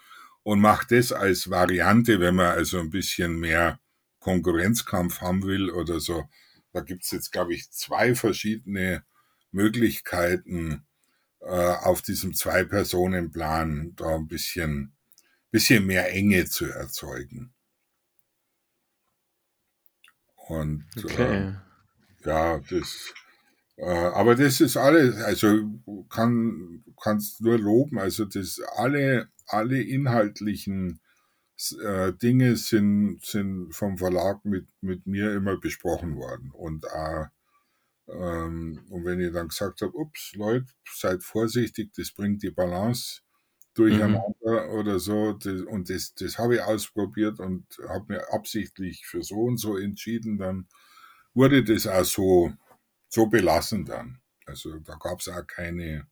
und macht das als Variante, wenn man also ein bisschen mehr Konkurrenzkampf haben will oder so. Da gibt's jetzt, glaube ich, zwei verschiedene Möglichkeiten äh, auf diesem Zwei-Personen-Plan, da ein bisschen, bisschen mehr Enge zu erzeugen. Und okay. äh, ja, das aber das ist alles, also kann kannst nur loben. Also das alle alle inhaltlichen äh, Dinge sind sind vom Verlag mit mit mir immer besprochen worden und äh, ähm, und wenn ich dann gesagt habe, ups, Leute, seid vorsichtig, das bringt die Balance durcheinander mhm. oder so. Das, und das, das habe ich ausprobiert und habe mir absichtlich für so und so entschieden. Dann wurde das auch so so belassen dann. Also da gab es auch keine,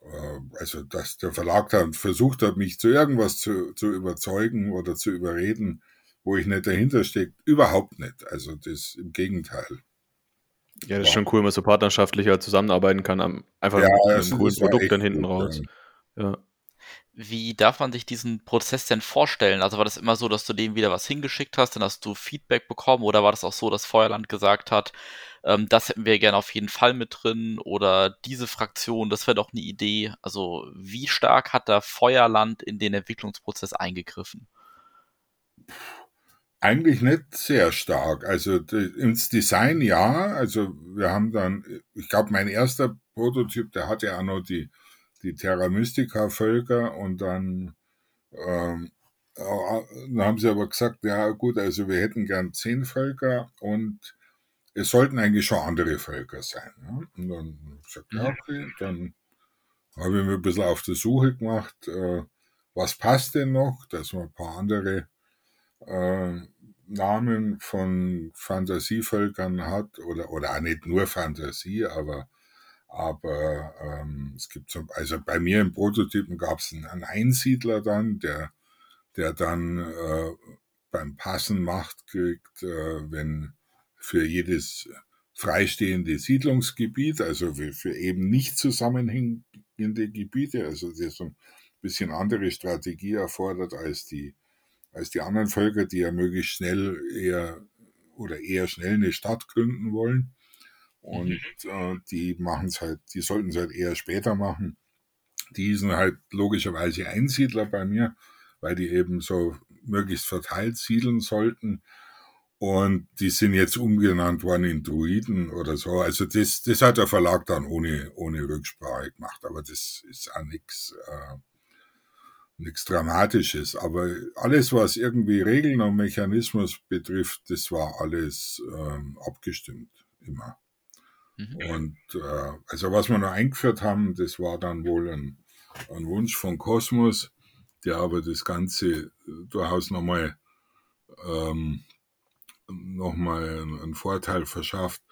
äh, also dass der Verlag dann versucht hat, mich zu irgendwas zu, zu überzeugen oder zu überreden, wo ich nicht dahinter stecke, überhaupt nicht. Also das im Gegenteil. Ja, das ist schon cool, wenn man so partnerschaftlicher zusammenarbeiten kann, einfach ja, mit einem coolen Produkt dann hinten raus. Ja. Wie darf man sich diesen Prozess denn vorstellen? Also war das immer so, dass du dem wieder was hingeschickt hast, dann hast du Feedback bekommen oder war das auch so, dass Feuerland gesagt hat, ähm, das hätten wir gerne auf jeden Fall mit drin oder diese Fraktion, das wäre doch eine Idee. Also wie stark hat da Feuerland in den Entwicklungsprozess eingegriffen? Eigentlich nicht sehr stark. Also ins Design ja. Also wir haben dann, ich glaube, mein erster Prototyp, der hatte ja auch noch die, die Terra Mystica Völker und dann, ähm, dann haben sie aber gesagt, ja gut, also wir hätten gern zehn Völker und es sollten eigentlich schon andere Völker sein. Ne? Und dann habe ich gesagt, ja, okay, dann habe ich mir ein bisschen auf die Suche gemacht, äh, was passt denn noch, dass man ein paar andere äh, Namen von Fantasievölkern hat oder, oder auch nicht nur Fantasie, aber, aber ähm, es gibt so, also bei mir im Prototypen gab es einen, Einsiedler dann, der, der dann äh, beim Passen Macht kriegt, äh, wenn für jedes freistehende Siedlungsgebiet, also für, für eben nicht zusammenhängende Gebiete, also das so ein bisschen andere Strategie erfordert als die als die anderen Völker, die ja möglichst schnell eher oder eher schnell eine Stadt gründen wollen. Und mhm. äh, die machen es halt, die sollten es halt eher später machen. Die sind halt logischerweise Einsiedler bei mir, weil die eben so möglichst verteilt siedeln sollten. Und die sind jetzt umgenannt worden in Druiden oder so. Also das, das hat der Verlag dann ohne, ohne Rücksprache gemacht. Aber das ist auch nichts. Äh, nichts Dramatisches, aber alles, was irgendwie Regeln und Mechanismus betrifft, das war alles ähm, abgestimmt, immer. Mhm. Und äh, also was wir noch eingeführt haben, das war dann wohl ein, ein Wunsch von Kosmos, der aber das Ganze durchaus nochmal ähm, noch einen, Vorteil verschafft,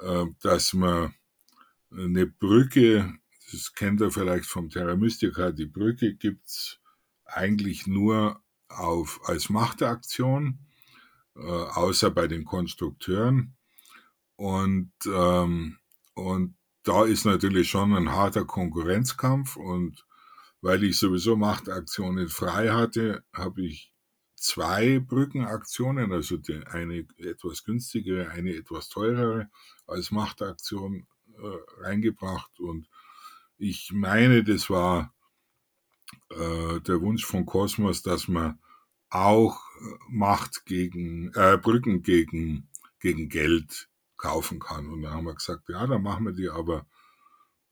äh, dass man eine Brücke das kennt ihr vielleicht vom Terra Mystica, die Brücke gibt's eigentlich nur auf, als Machtaktion, äh, außer bei den Konstrukteuren. Und, ähm, und da ist natürlich schon ein harter Konkurrenzkampf. Und weil ich sowieso Machtaktionen frei hatte, habe ich zwei Brückenaktionen, also die eine etwas günstigere, eine etwas teurere als Machtaktion äh, reingebracht. Und ich meine, das war äh, der Wunsch von Kosmos, dass man auch äh, Macht gegen, äh, Brücken gegen, gegen Geld kaufen kann. Und da haben wir gesagt, ja, dann machen wir die aber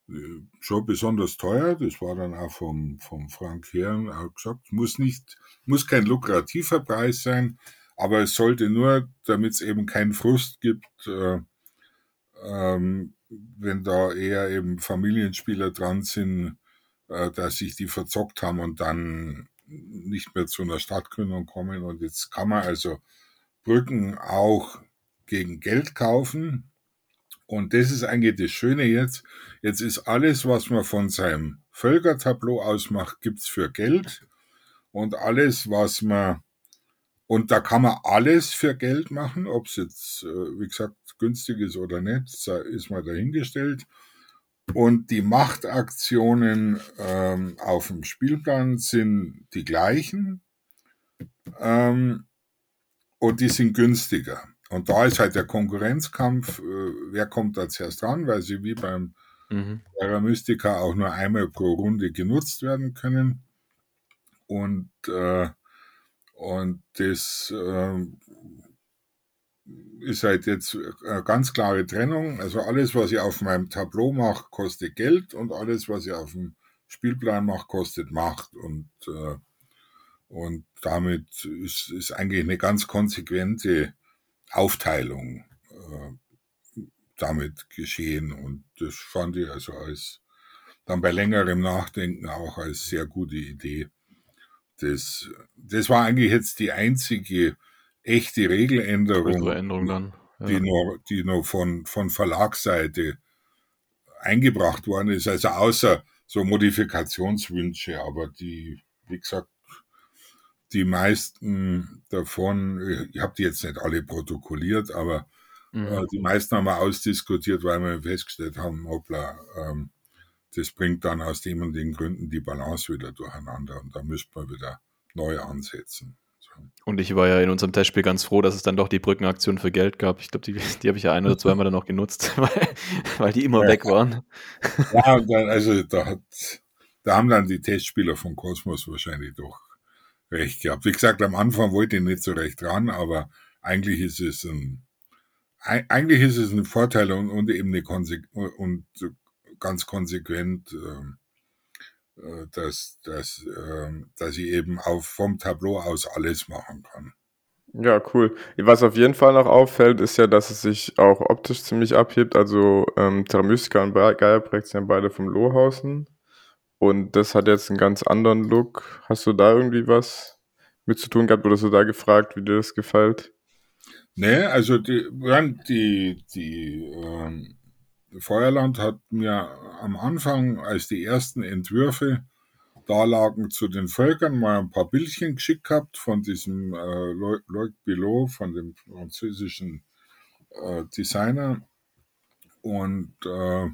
äh, schon besonders teuer. Das war dann auch vom, vom Frank Herren auch gesagt, muss nicht, muss kein lukrativer Preis sein, aber es sollte nur, damit es eben keinen Frust gibt, äh, ähm, wenn da eher eben Familienspieler dran sind, äh, dass sich die verzockt haben und dann nicht mehr zu einer Stadtgründung kommen. Und jetzt kann man also Brücken auch gegen Geld kaufen. Und das ist eigentlich das Schöne jetzt. Jetzt ist alles, was man von seinem Völkertableau ausmacht, gibt's für Geld. Und alles, was man, und da kann man alles für Geld machen, ob es jetzt, äh, wie gesagt, günstig ist oder nicht, ist mal dahingestellt. Und die Machtaktionen ähm, auf dem Spielplan sind die gleichen ähm, und die sind günstiger. Und da ist halt der Konkurrenzkampf, äh, wer kommt da zuerst dran, weil sie wie beim mhm. Terra Mystica auch nur einmal pro Runde genutzt werden können. Und, äh, und das äh, ist halt jetzt eine ganz klare Trennung. Also alles, was ich auf meinem Tableau mache, kostet Geld und alles, was ich auf dem Spielplan mache, kostet Macht. Und, äh, und damit ist, ist eigentlich eine ganz konsequente Aufteilung äh, damit geschehen. Und das fand ich also als dann bei längerem Nachdenken auch als sehr gute Idee. Das, das war eigentlich jetzt die einzige echte Regeländerung, Änderung dann, ja. die noch, die noch von, von Verlagsseite eingebracht worden ist. Also außer so Modifikationswünsche, aber die, wie gesagt, die meisten davon, ich habe die jetzt nicht alle protokolliert, aber mhm. äh, die meisten haben wir ausdiskutiert, weil wir festgestellt haben, hoppla, ähm, das bringt dann aus dem und den Gründen die Balance wieder durcheinander und da müsste man wieder neu ansetzen. Und ich war ja in unserem Testspiel ganz froh, dass es dann doch die Brückenaktion für Geld gab. Ich glaube, die, die habe ich ja ein oder zweimal dann noch genutzt, weil, weil die immer ja. weg waren. Ja, also da, hat, da haben dann die Testspieler von Cosmos wahrscheinlich doch recht gehabt. Wie gesagt, am Anfang wollte ich nicht so recht ran, aber eigentlich ist es ein, eigentlich ist es ein Vorteil und, und eben eine Konse und ganz konsequent, ähm, äh, dass, dass, äh, dass ich eben auf, vom Tableau aus alles machen kann. Ja, cool. Was auf jeden Fall noch auffällt, ist ja, dass es sich auch optisch ziemlich abhebt. Also ähm, Terra Mystica und Geierprojekt sind ja beide vom Lohausen. Und das hat jetzt einen ganz anderen Look. Hast du da irgendwie was mit zu tun gehabt oder so da gefragt, wie dir das gefällt? Nee, also die, die, die ähm, Feuerland hat mir am Anfang, als die ersten Entwürfe da lagen, zu den Völkern mal ein paar Bildchen geschickt gehabt von diesem äh, Loic Bilot, von dem französischen äh, Designer. Und äh,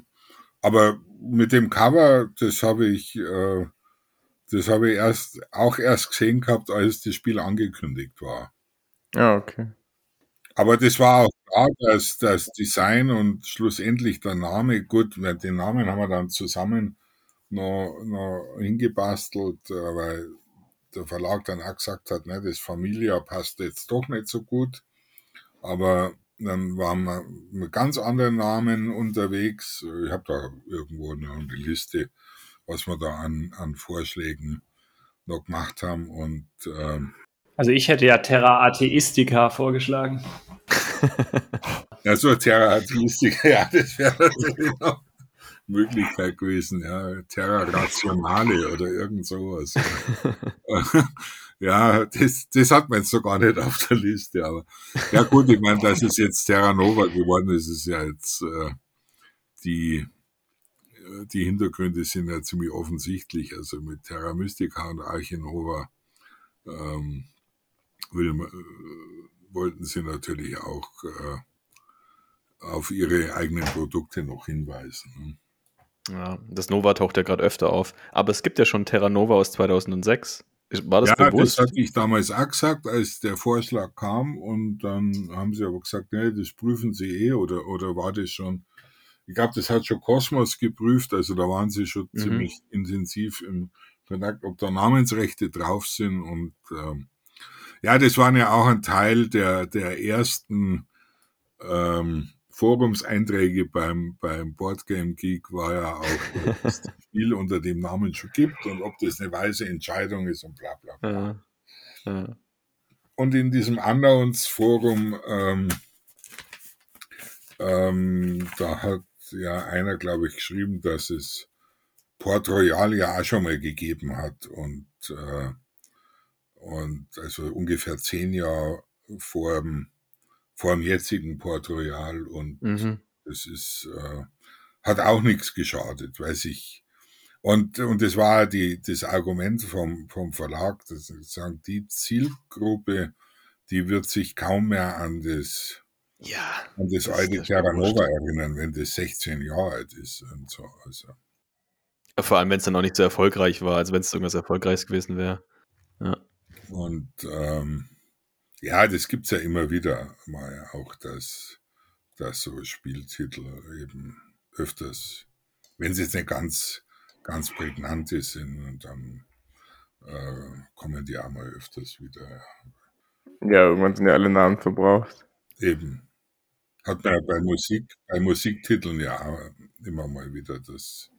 aber mit dem Cover, das habe ich, äh, das habe ich erst auch erst gesehen gehabt, als das Spiel angekündigt war. Ja, okay. Aber das war auch klar, dass das Design und schlussendlich der Name, gut, den Namen haben wir dann zusammen noch, noch hingebastelt, äh, weil der Verlag dann auch gesagt hat, ne, das Familia passt jetzt doch nicht so gut. Aber dann waren wir mit ganz anderen Namen unterwegs. Ich habe da irgendwo eine Liste, was wir da an, an Vorschlägen noch gemacht haben. Und ähm, also ich hätte ja Terra Atheistica vorgeschlagen. ja, so Terra Atheistica, ja, das wäre natürlich noch Möglichkeit gewesen, ja, Terra Rationale oder irgend sowas. ja, das, das hat man jetzt so gar nicht auf der Liste, aber ja gut, ich meine, dass es jetzt Terra Nova geworden ist, ist ja jetzt äh, die äh, die Hintergründe sind ja ziemlich offensichtlich. Also mit Terra Mystica und Arche Nova ähm, will, äh, wollten sie natürlich auch äh, auf ihre eigenen Produkte noch hinweisen. Ne? Ja, das Nova taucht ja gerade öfter auf. Aber es gibt ja schon Terra Nova aus 2006. War das ja, bewusst? das hatte ich damals auch gesagt, als der Vorschlag kam. Und dann haben sie aber gesagt, nee, das prüfen sie eh. Oder, oder war das schon... Ich glaube, das hat schon Cosmos geprüft. Also da waren sie schon mhm. ziemlich intensiv im Kontakt, ob da Namensrechte drauf sind. Und ähm, ja, das waren ja auch ein Teil der, der ersten ähm, Forumseinträge beim, beim Boardgame Geek war ja auch, dass es das Spiel unter dem Namen schon gibt und ob das eine weise Entscheidung ist und bla bla bla. Ja. Ja. Und in diesem Unknowns-Forum, ähm, ähm, da hat ja einer, glaube ich, geschrieben, dass es Port Royal ja auch schon mal gegeben hat und äh, und also ungefähr zehn Jahre vor dem, vor dem jetzigen Port Royal und mhm. das ist, äh, hat auch nichts geschadet, weiß ich. Und, und das war die, das Argument vom, vom Verlag, dass sagen, die Zielgruppe, die wird sich kaum mehr an das, ja, an das, das alte Terranova erinnern, wenn das 16 Jahre alt ist und so. Also. Vor allem, wenn es dann auch nicht so erfolgreich war, als wenn es irgendwas Erfolgreiches gewesen wäre. Ja. Und ähm, ja, das gibt's ja immer wieder mal auch, dass, dass so Spieltitel eben öfters, wenn sie jetzt nicht ganz, ganz prägnant sind, und dann äh, kommen die auch mal öfters wieder. Ja, irgendwann sind ja alle Namen verbraucht. Eben. Hat man ja bei Musik, bei Musiktiteln ja immer mal wieder das,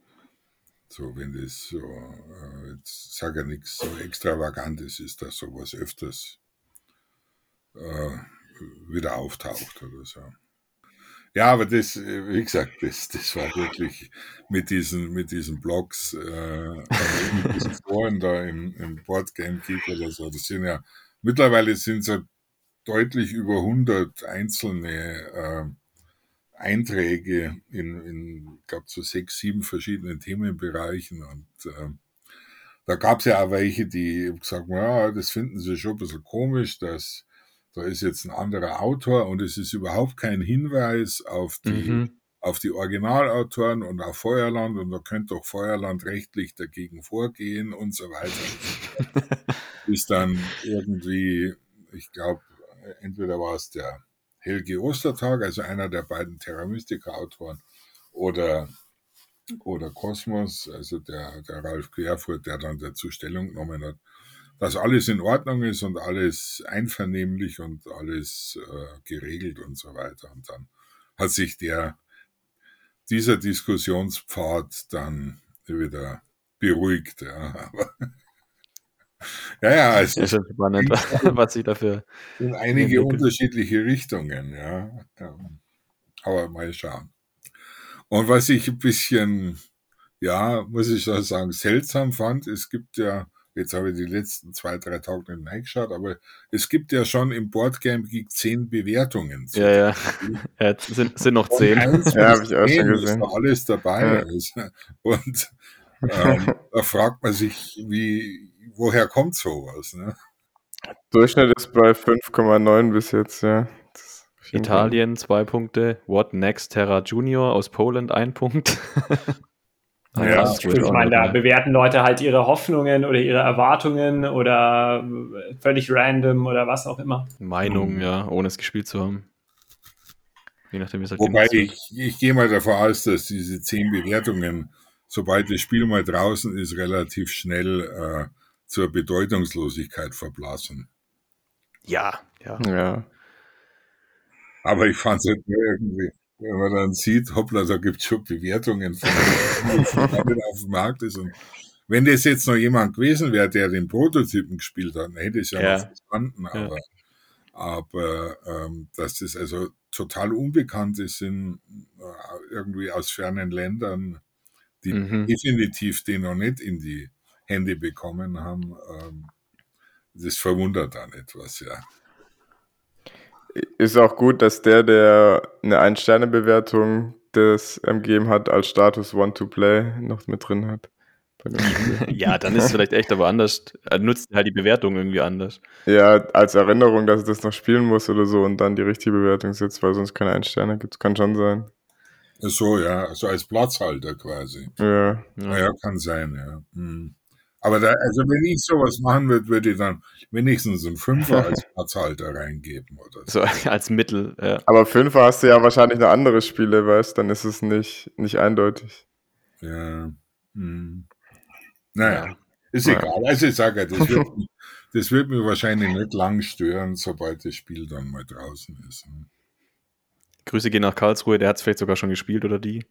so, wenn das so, äh, jetzt sage ja nichts so Extravagantes ist, dass sowas öfters äh, wieder auftaucht oder so. Ja, aber das, wie gesagt, das, das war wirklich mit diesen, mit diesen Blogs, äh, mit diesen Foren da im, im Boardgame Geek oder so, das sind ja, mittlerweile sind so deutlich über 100 einzelne, äh, Einträge in, in glaube so sechs, sieben verschiedenen Themenbereichen und äh, da gab es ja auch welche, die gesagt haben, ja, das finden sie schon ein bisschen komisch, dass da ist jetzt ein anderer Autor und es ist überhaupt kein Hinweis auf die, mhm. auf die Originalautoren und auf Feuerland und da könnte doch Feuerland rechtlich dagegen vorgehen und so weiter. ist dann irgendwie, ich glaube, entweder war es der Helge Ostertag, also einer der beiden Terra Mystica Autoren, oder, oder Kosmos, also der, der Ralf Querfurt, der dann dazu Stellung genommen hat, dass alles in Ordnung ist und alles einvernehmlich und alles äh, geregelt und so weiter. Und dann hat sich der, dieser Diskussionspfad dann wieder beruhigt. Ja. Aber ja, ja, also ist schon spannend, was sich dafür. In einige entwickelt. unterschiedliche Richtungen, ja. Aber mal schauen. Und was ich ein bisschen, ja, muss ich sagen, seltsam fand, es gibt ja, jetzt habe ich die letzten zwei, drei Tage nicht reingeschaut, aber es gibt ja schon im Boardgame Geek zehn Bewertungen. Ja, ja. ja sind, sind noch zehn. Ja, habe ich auch schon gesehen. Ist alles dabei. Ja. Und ähm, da fragt man sich, wie, woher kommt sowas? Ne? Durchschnitt ist bei 5,9 bis jetzt, ja. Italien zwei Punkte, What Next Terra Junior aus Poland ein Punkt. Ah, ja, ich meine, da bewerten Leute halt ihre Hoffnungen oder ihre Erwartungen oder völlig random oder was auch immer. Meinung, mhm. ja, ohne es gespielt zu haben. Je nachdem, wie es halt Wobei ich, ich gehe mal davon aus, dass diese zehn Bewertungen, sobald das Spiel mal draußen ist, relativ schnell äh, zur Bedeutungslosigkeit verblasen. Ja, ja. ja. Aber ich fand es halt irgendwie, wenn man dann sieht, hoppla, da gibt es schon Bewertungen von, von auf dem Markt ist. Und wenn das jetzt noch jemand gewesen wäre, der den Prototypen gespielt hat, dann hätte ich ja, ja. noch verstanden. Aber, ja. aber ähm, dass das also total unbekannt ist in äh, irgendwie aus fernen Ländern, die mhm. definitiv den noch nicht in die Hände bekommen haben, ähm, das verwundert dann etwas, ja. Ist auch gut, dass der, der eine Ein-Sterne-Bewertung des MGM hat, als Status Want-to-Play noch mit drin hat. ja, dann ist es vielleicht echt aber anders. Er nutzt halt die Bewertung irgendwie anders. Ja, als Erinnerung, dass er das noch spielen muss oder so und dann die richtige Bewertung setzt, weil sonst keine Ein-Sterne gibt. Kann schon sein. So, ja, so als Platzhalter quasi. Ja. Ja, ja kann sein, ja. Hm. Aber da, also wenn ich sowas machen würde, würde ich dann wenigstens einen Fünfer als Platzhalter reingeben oder so. so. als Mittel, ja. Aber Fünfer hast du ja wahrscheinlich noch andere Spiele, weißt dann ist es nicht, nicht eindeutig. Ja. Hm. Naja, ja. ist ja. egal. Also ich sage, das wird, das wird mir wahrscheinlich nicht lang stören, sobald das Spiel dann mal draußen ist. Ne? Grüße gehen nach Karlsruhe, der hat es vielleicht sogar schon gespielt oder die.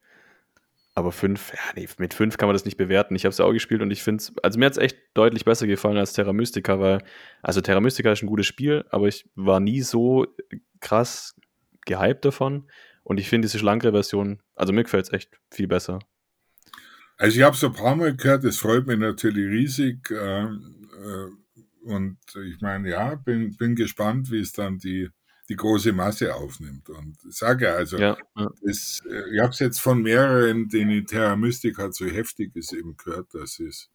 Aber fünf, ja, nee, mit fünf kann man das nicht bewerten. Ich habe es ja auch gespielt und ich finde es, also mir hat es echt deutlich besser gefallen als Terra Mystica, weil, also Terra Mystica ist ein gutes Spiel, aber ich war nie so krass gehypt davon. Und ich finde diese schlankere Version, also mir gefällt es echt viel besser. Also ich habe es ein paar Mal gehört, es freut mich natürlich riesig. Äh, äh, und ich meine, ja, bin, bin gespannt, wie es dann die die große Masse aufnimmt. Und ich sage also, ja, ja. Das, äh, ich habe es jetzt von mehreren, denen Terra Mystica so heftig ist, eben gehört, dass sie es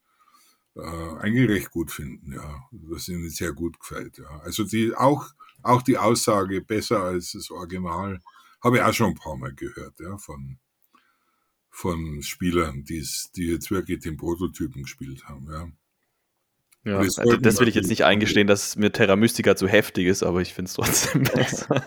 äh, eigentlich recht gut finden, ja. Was ihnen sehr gut gefällt, ja. Also die, auch, auch die Aussage besser als das Original, habe ich auch schon ein paar Mal gehört, ja, von, von Spielern, die jetzt wirklich den Prototypen gespielt haben, ja. Ja, das, also das will ich jetzt nicht eingestehen, dass mir Terra Mystica zu heftig ist, aber ich finde es trotzdem besser.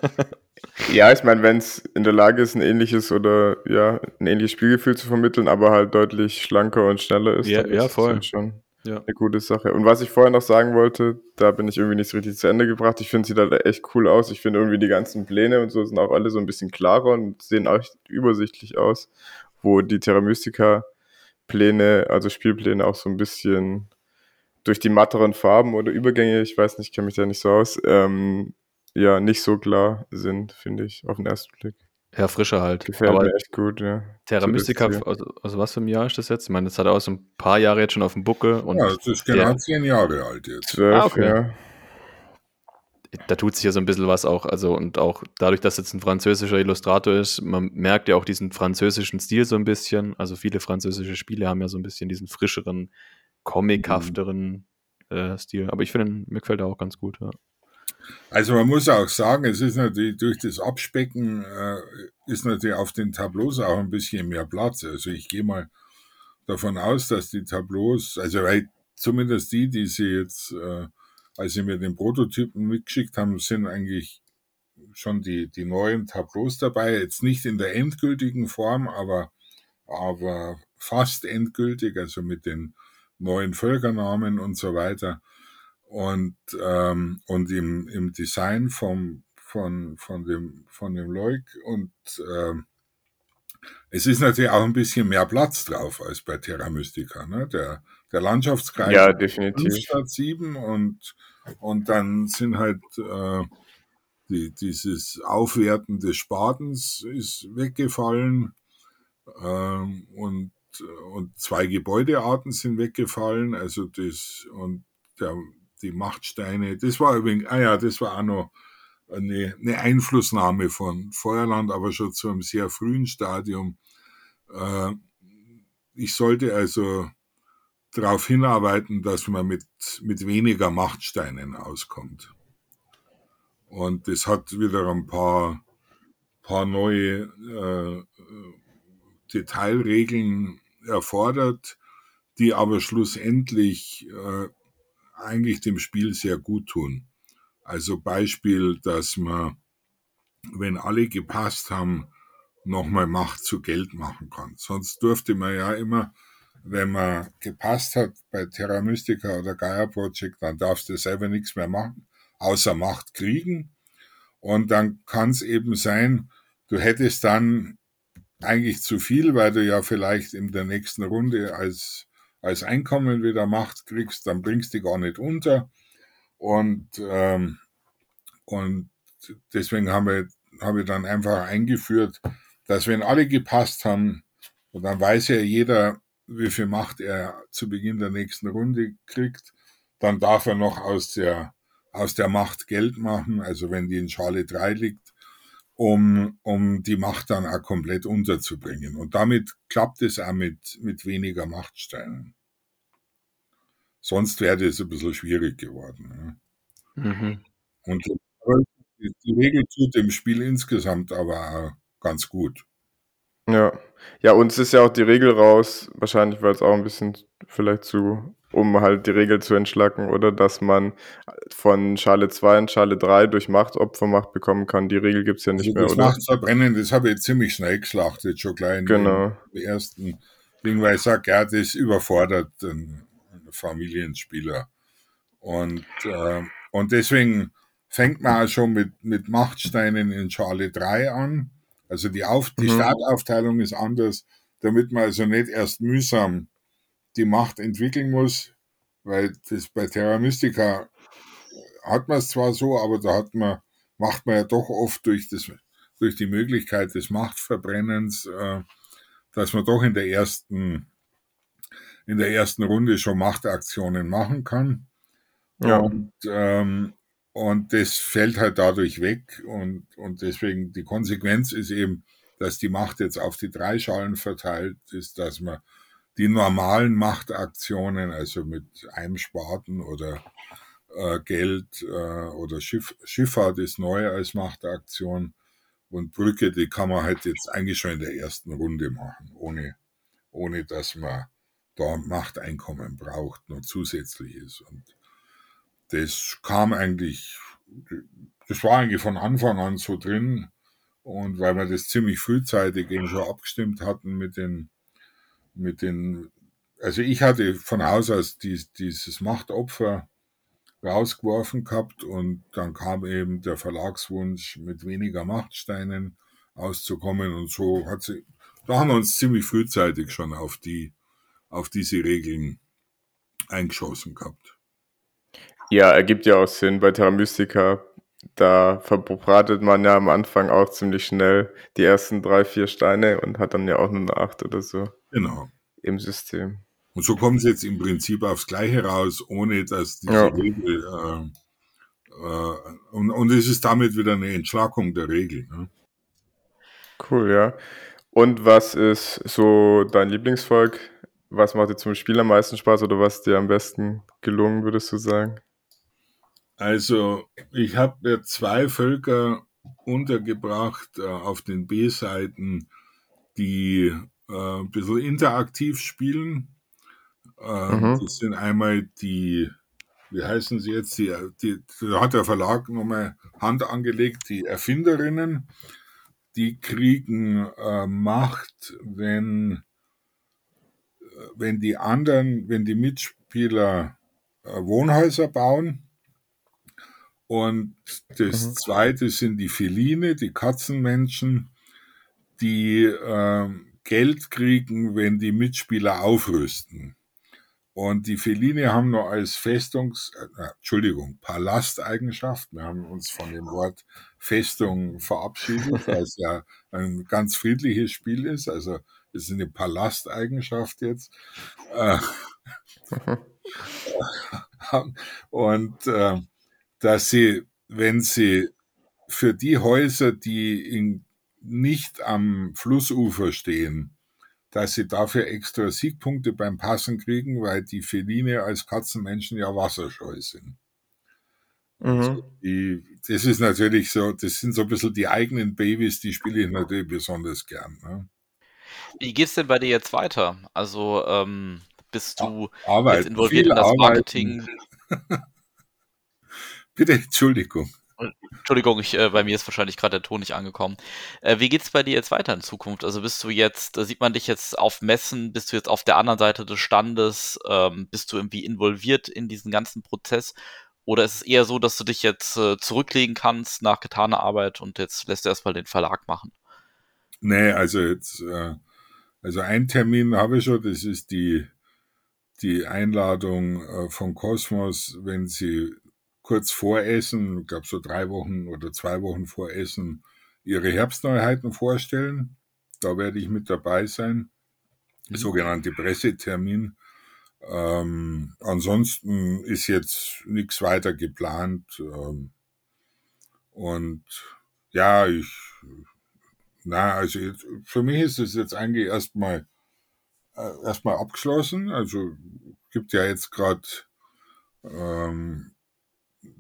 ja, ich meine, wenn es in der Lage ist, ein ähnliches oder ja, ein ähnliches Spielgefühl zu vermitteln, aber halt deutlich schlanker und schneller ist, ja, ja, voll. Halt schon ja. eine gute Sache. Und was ich vorher noch sagen wollte, da bin ich irgendwie nicht so richtig zu Ende gebracht. Ich finde, sieht halt echt cool aus. Ich finde irgendwie die ganzen Pläne und so sind auch alle so ein bisschen klarer und sehen auch übersichtlich aus, wo die Terra Mystica Pläne, also Spielpläne auch so ein bisschen durch die matteren Farben oder Übergänge, ich weiß nicht, ich kenne mich da nicht so aus, ähm, ja, nicht so klar sind, finde ich, auf den ersten Blick. Ja, frischer halt. Gefällt Aber mir echt gut, ja. Terra Mystica, also, also, was für ein Jahr ist das jetzt? Ich meine, das hat er auch so ein paar Jahre jetzt schon auf dem Buckel. Und ja, das ist genau zehn Jahre alt jetzt. Zwölf, ah, okay. ja. da tut sich ja so ein bisschen was auch, also und auch dadurch, dass jetzt ein französischer Illustrator ist, man merkt ja auch diesen französischen Stil so ein bisschen. Also viele französische Spiele haben ja so ein bisschen diesen frischeren, comichafteren äh, Stil. Aber ich finde, mir gefällt er auch ganz gut, ja. Also man muss auch sagen, es ist natürlich durch das Abspecken äh, ist natürlich auf den Tableaus auch ein bisschen mehr Platz. Also ich gehe mal davon aus, dass die Tableaus, also weil zumindest die, die sie jetzt, äh, als sie mir den Prototypen mitgeschickt haben, sind eigentlich schon die, die neuen Tableaus dabei. Jetzt nicht in der endgültigen Form, aber, aber fast endgültig, also mit den neuen Völkernamen und so weiter und, ähm, und im, im Design vom, von, von dem, von dem Leuk und ähm, es ist natürlich auch ein bisschen mehr Platz drauf als bei Terra Mystica. Ne? Der, der Landschaftskreis ja, definitiv. statt sieben und, und dann sind halt äh, die, dieses Aufwerten des Spadens ist weggefallen ähm, und, und zwei Gebäudearten sind weggefallen. Also das und der, die Machtsteine. Das war übrigens, ah ja, das war auch noch eine, eine Einflussnahme von Feuerland, aber schon zu einem sehr frühen Stadium. Äh, ich sollte also darauf hinarbeiten, dass man mit, mit weniger Machtsteinen auskommt. Und das hat wieder ein paar, paar neue äh, Detailregeln erfordert, die aber schlussendlich äh, eigentlich dem Spiel sehr gut tun. Also Beispiel, dass man, wenn alle gepasst haben, nochmal Macht zu Geld machen kann. Sonst durfte man ja immer, wenn man gepasst hat bei Terra Mystica oder Gaia Project, dann darfst du selber nichts mehr machen, außer Macht kriegen. Und dann kann es eben sein, du hättest dann eigentlich zu viel, weil du ja vielleicht in der nächsten Runde als als Einkommen wieder Macht kriegst, dann bringst du gar nicht unter. Und, ähm, und deswegen habe habe ich dann einfach eingeführt, dass wenn alle gepasst haben, und dann weiß ja jeder, wie viel Macht er zu Beginn der nächsten Runde kriegt, dann darf er noch aus der, aus der Macht Geld machen, also wenn die in Schale 3 liegt, um, um die Macht dann auch komplett unterzubringen. Und damit klappt es auch mit, mit weniger Machtsteinen. Sonst wäre es ein bisschen schwierig geworden. Ja. Mhm. Und die, Regel tut dem Spiel insgesamt aber ganz gut. Ja. Ja, uns ist ja auch die Regel raus, wahrscheinlich war es auch ein bisschen vielleicht zu, um halt die Regel zu entschlacken, oder dass man von Schale 2 und Schale 3 durch Macht Opfermacht bekommen kann. Die Regel gibt es ja nicht also mehr, das oder? Machtverbrennen, das habe ich ziemlich schnell geschlachtet, schon gleich in genau. dem ersten Ding, weil ich sage, ja, das überfordert einen Familienspieler. Und, äh, und deswegen fängt man auch schon mit, mit Machtsteinen in Schale 3 an also die, Auf die mhm. Startaufteilung ist anders, damit man also nicht erst mühsam die Macht entwickeln muss, weil das bei Terra Mystica hat man es zwar so, aber da hat man, macht man ja doch oft durch, das, durch die Möglichkeit des Machtverbrennens, äh, dass man doch in der ersten, in der ersten Runde schon Machtaktionen machen kann. Ja. Und ähm, und das fällt halt dadurch weg. Und, und deswegen die Konsequenz ist eben, dass die Macht jetzt auf die drei Schalen verteilt ist, dass man die normalen Machtaktionen, also mit einem Spaten oder äh, Geld äh, oder Schiff, Schifffahrt ist neu als Machtaktion und Brücke, die kann man halt jetzt eigentlich schon in der ersten Runde machen, ohne, ohne dass man da Machteinkommen braucht, noch zusätzliches. Und das kam eigentlich, das war eigentlich von Anfang an so drin. Und weil wir das ziemlich frühzeitig eben schon abgestimmt hatten mit den, mit den, also ich hatte von Haus aus dies, dieses Machtopfer rausgeworfen gehabt und dann kam eben der Verlagswunsch mit weniger Machtsteinen auszukommen und so hat sie, da haben wir uns ziemlich frühzeitig schon auf die, auf diese Regeln eingeschossen gehabt. Ja, ergibt ja auch Sinn bei Terra Mystica. Da verbratet man ja am Anfang auch ziemlich schnell die ersten drei, vier Steine und hat dann ja auch nur eine acht oder so Genau. im System. Und so kommt es jetzt im Prinzip aufs Gleiche raus, ohne dass diese Ja. Regel äh, äh, und, und es ist damit wieder eine Entschlackung der Regel. Ne? Cool, ja. Und was ist so dein Lieblingsvolk? Was macht dir zum Spiel am meisten Spaß oder was dir am besten gelungen, würdest du sagen? Also, ich habe ja zwei Völker untergebracht äh, auf den B-Seiten, die äh, ein bisschen interaktiv spielen. Äh, mhm. Das sind einmal die, wie heißen sie jetzt? Die, die, da hat der Verlag nochmal Hand angelegt, die Erfinderinnen. Die kriegen äh, Macht, wenn, wenn die anderen, wenn die Mitspieler äh, Wohnhäuser bauen und das mhm. zweite sind die Feline, die Katzenmenschen, die äh, Geld kriegen, wenn die Mitspieler aufrüsten. Und die Feline haben nur als Festungs, äh, Entschuldigung, Palasteigenschaft. Wir haben uns von dem Wort Festung verabschiedet, weil es ja ein ganz friedliches Spiel ist. Also es ist eine Palasteigenschaft jetzt. Äh, und äh, dass sie, wenn sie für die Häuser, die in, nicht am Flussufer stehen, dass sie dafür extra Siegpunkte beim Passen kriegen, weil die Feline als Katzenmenschen ja wasserscheu sind. Mhm. Also die, das ist natürlich so, das sind so ein bisschen die eigenen Babys, die spiele ich natürlich besonders gern. Ne? Wie geht's denn bei dir jetzt weiter? Also ähm, bist du Arbeit, jetzt involviert in das. Marketing? Bitte, Entschuldigung. Entschuldigung, ich, äh, bei mir ist wahrscheinlich gerade der Ton nicht angekommen. Äh, wie es bei dir jetzt weiter in Zukunft? Also bist du jetzt, da sieht man dich jetzt auf Messen, bist du jetzt auf der anderen Seite des Standes, ähm, bist du irgendwie involviert in diesen ganzen Prozess? Oder ist es eher so, dass du dich jetzt äh, zurücklegen kannst nach getaner Arbeit und jetzt lässt du erstmal den Verlag machen? Nee, also jetzt, äh, also ein Termin habe ich schon, das ist die, die Einladung äh, von Kosmos, wenn sie kurz vor Essen, ich glaube so drei Wochen oder zwei Wochen vor Essen, ihre Herbstneuheiten vorstellen. Da werde ich mit dabei sein. Mhm. Sogenannte Pressetermin. Ähm, ansonsten ist jetzt nichts weiter geplant. Ähm, und ja, ich, na, also jetzt, für mich ist es jetzt eigentlich erstmal äh, erstmal abgeschlossen. Also gibt ja jetzt gerade ähm,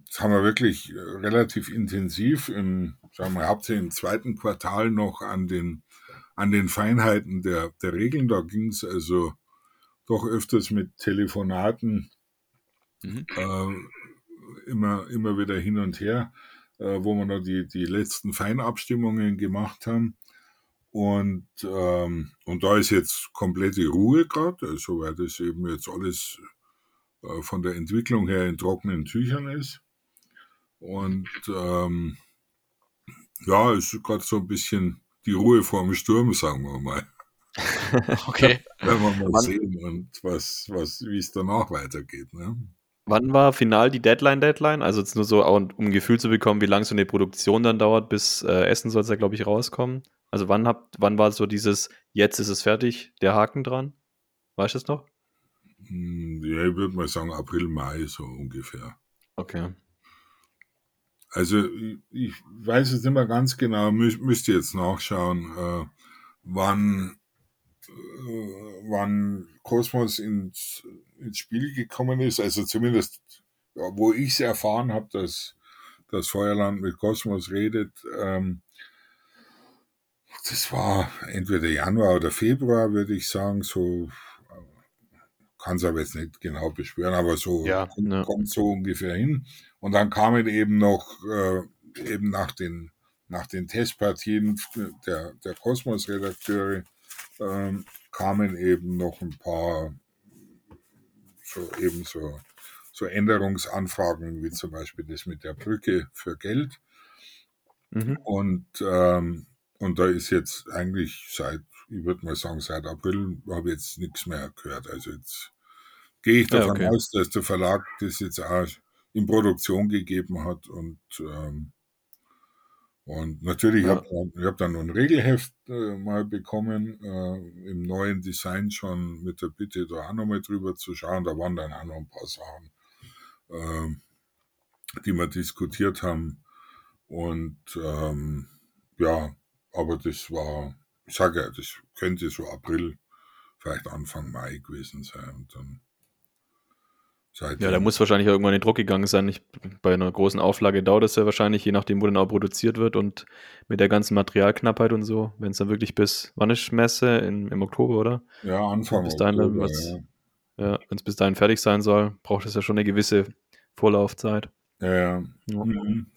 das haben wir wirklich äh, relativ intensiv im, sagen wir, hauptsächlich im zweiten Quartal noch an den, an den Feinheiten der, der Regeln. Da ging es also doch öfters mit Telefonaten mhm. äh, immer, immer wieder hin und her, äh, wo wir noch die, die letzten Feinabstimmungen gemacht haben. Und, ähm, und da ist jetzt komplette Ruhe gerade, also weil das eben jetzt alles äh, von der Entwicklung her in trockenen Tüchern ist. Und ähm, ja, es ist gerade so ein bisschen die Ruhe vor dem Sturm, sagen wir mal. okay. Werden wir mal Wann, sehen, und was, was, wie es danach weitergeht. Ne? Wann war final die Deadline-Deadline? Also jetzt nur so, um ein Gefühl zu bekommen, wie lange so eine Produktion dann dauert, bis äh, Essen soll es ja, glaube ich, rauskommen. Also wann habt, wann war so dieses, jetzt ist es fertig, der Haken dran? Weißt du es noch? Hm, ja, ich würde mal sagen April, Mai so ungefähr. Okay. Also ich weiß es nicht mehr ganz genau, mü müsste jetzt nachschauen, äh, wann, äh, wann Kosmos ins, ins Spiel gekommen ist. Also zumindest, ja, wo ich es erfahren habe, dass das Feuerland mit Kosmos redet. Ähm, das war entweder Januar oder Februar, würde ich sagen, so kann es aber jetzt nicht genau beschwören, aber so ja, kommt, kommt so ungefähr hin. Und dann kamen eben noch, äh, eben nach den, nach den Testpartien der, der Kosmos-Redakteure, äh, kamen eben noch ein paar so eben so, so Änderungsanfragen, wie zum Beispiel das mit der Brücke für Geld. Mhm. Und, ähm, und da ist jetzt eigentlich seit, ich würde mal sagen, seit April habe ich jetzt nichts mehr gehört. Also jetzt gehe ich davon ja, okay. aus, dass der Verlag das jetzt auch in Produktion gegeben hat und ähm, und natürlich ja. habe ich hab dann noch ein Regelheft äh, mal bekommen, äh, im neuen Design schon mit der Bitte, da auch nochmal drüber zu schauen. Da waren dann auch noch ein paar Sachen. Ähm, die wir diskutiert haben. Und ähm, ja, aber das war, ich sage ja, das könnte so April, vielleicht Anfang Mai gewesen sein. Und dann Seitdem. Ja, da muss wahrscheinlich irgendwann in den Druck gegangen sein. Ich, bei einer großen Auflage dauert es ja wahrscheinlich, je nachdem, wo dann auch produziert wird und mit der ganzen Materialknappheit und so, wenn es dann wirklich bis, wann ist Messe? In, Im Oktober, oder? Ja, Anfang bis dahin Oktober, ja. ja wenn es bis dahin fertig sein soll, braucht es ja schon eine gewisse Vorlaufzeit. Ja, ja. ja. Mhm.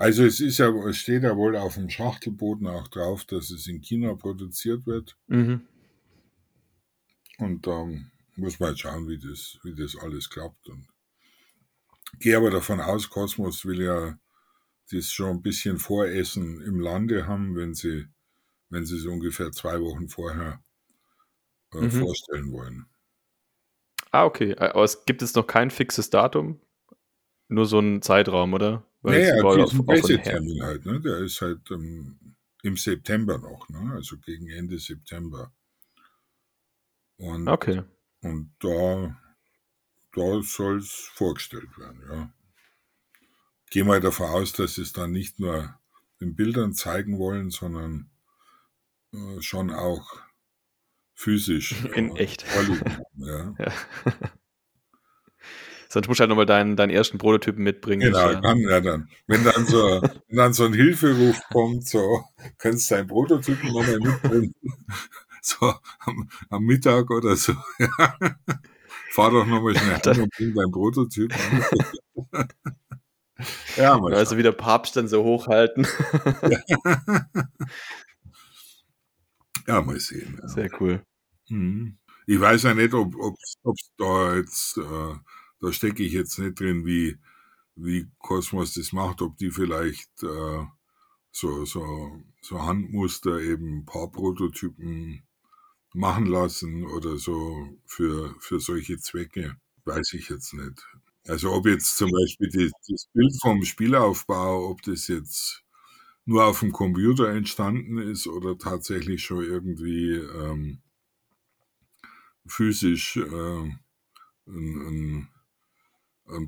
Also es ist ja, es steht ja wohl auf dem Schachtelboden auch drauf, dass es in China produziert wird. Mhm. Und ähm, muss man jetzt schauen, wie das, wie das alles klappt. Und gehe aber davon aus, Kosmos will ja das schon ein bisschen Voressen im Lande haben, wenn sie, wenn sie es ungefähr zwei Wochen vorher äh, mhm. vorstellen wollen. Ah, okay. Aber es gibt jetzt noch kein fixes Datum? Nur so ein Zeitraum, oder? Weil naja, diesen Pressetermin halt, ne? Der ist halt ähm, im September noch, ne? Also gegen Ende September. Und okay. Und da, da soll es vorgestellt werden, ja. Gehe mal davon aus, dass sie es dann nicht nur in Bildern zeigen wollen, sondern äh, schon auch physisch. In äh, echt. ja. ja. Sonst musst du halt nochmal deinen, deinen ersten Prototypen mitbringen. Genau, dann, ja, dann. Wenn dann so, wenn dann so ein Hilferuf kommt, so, kannst du deinen Prototypen nochmal mitbringen. so am, am Mittag oder so. Fahr doch nochmal schnell hin und bring dein Prototyp an. ja, mal also wie der Papst dann so hochhalten. ja, mal sehen. Ja. Sehr cool. Mhm. Ich weiß ja nicht, ob es da jetzt, äh, da stecke ich jetzt nicht drin, wie, wie Cosmos das macht, ob die vielleicht äh, so, so, so Handmuster, eben ein paar Prototypen machen lassen oder so für, für solche Zwecke, weiß ich jetzt nicht. Also ob jetzt zum Beispiel die, das Bild vom Spielaufbau, ob das jetzt nur auf dem Computer entstanden ist oder tatsächlich schon irgendwie ähm, physisch äh, ein, ein,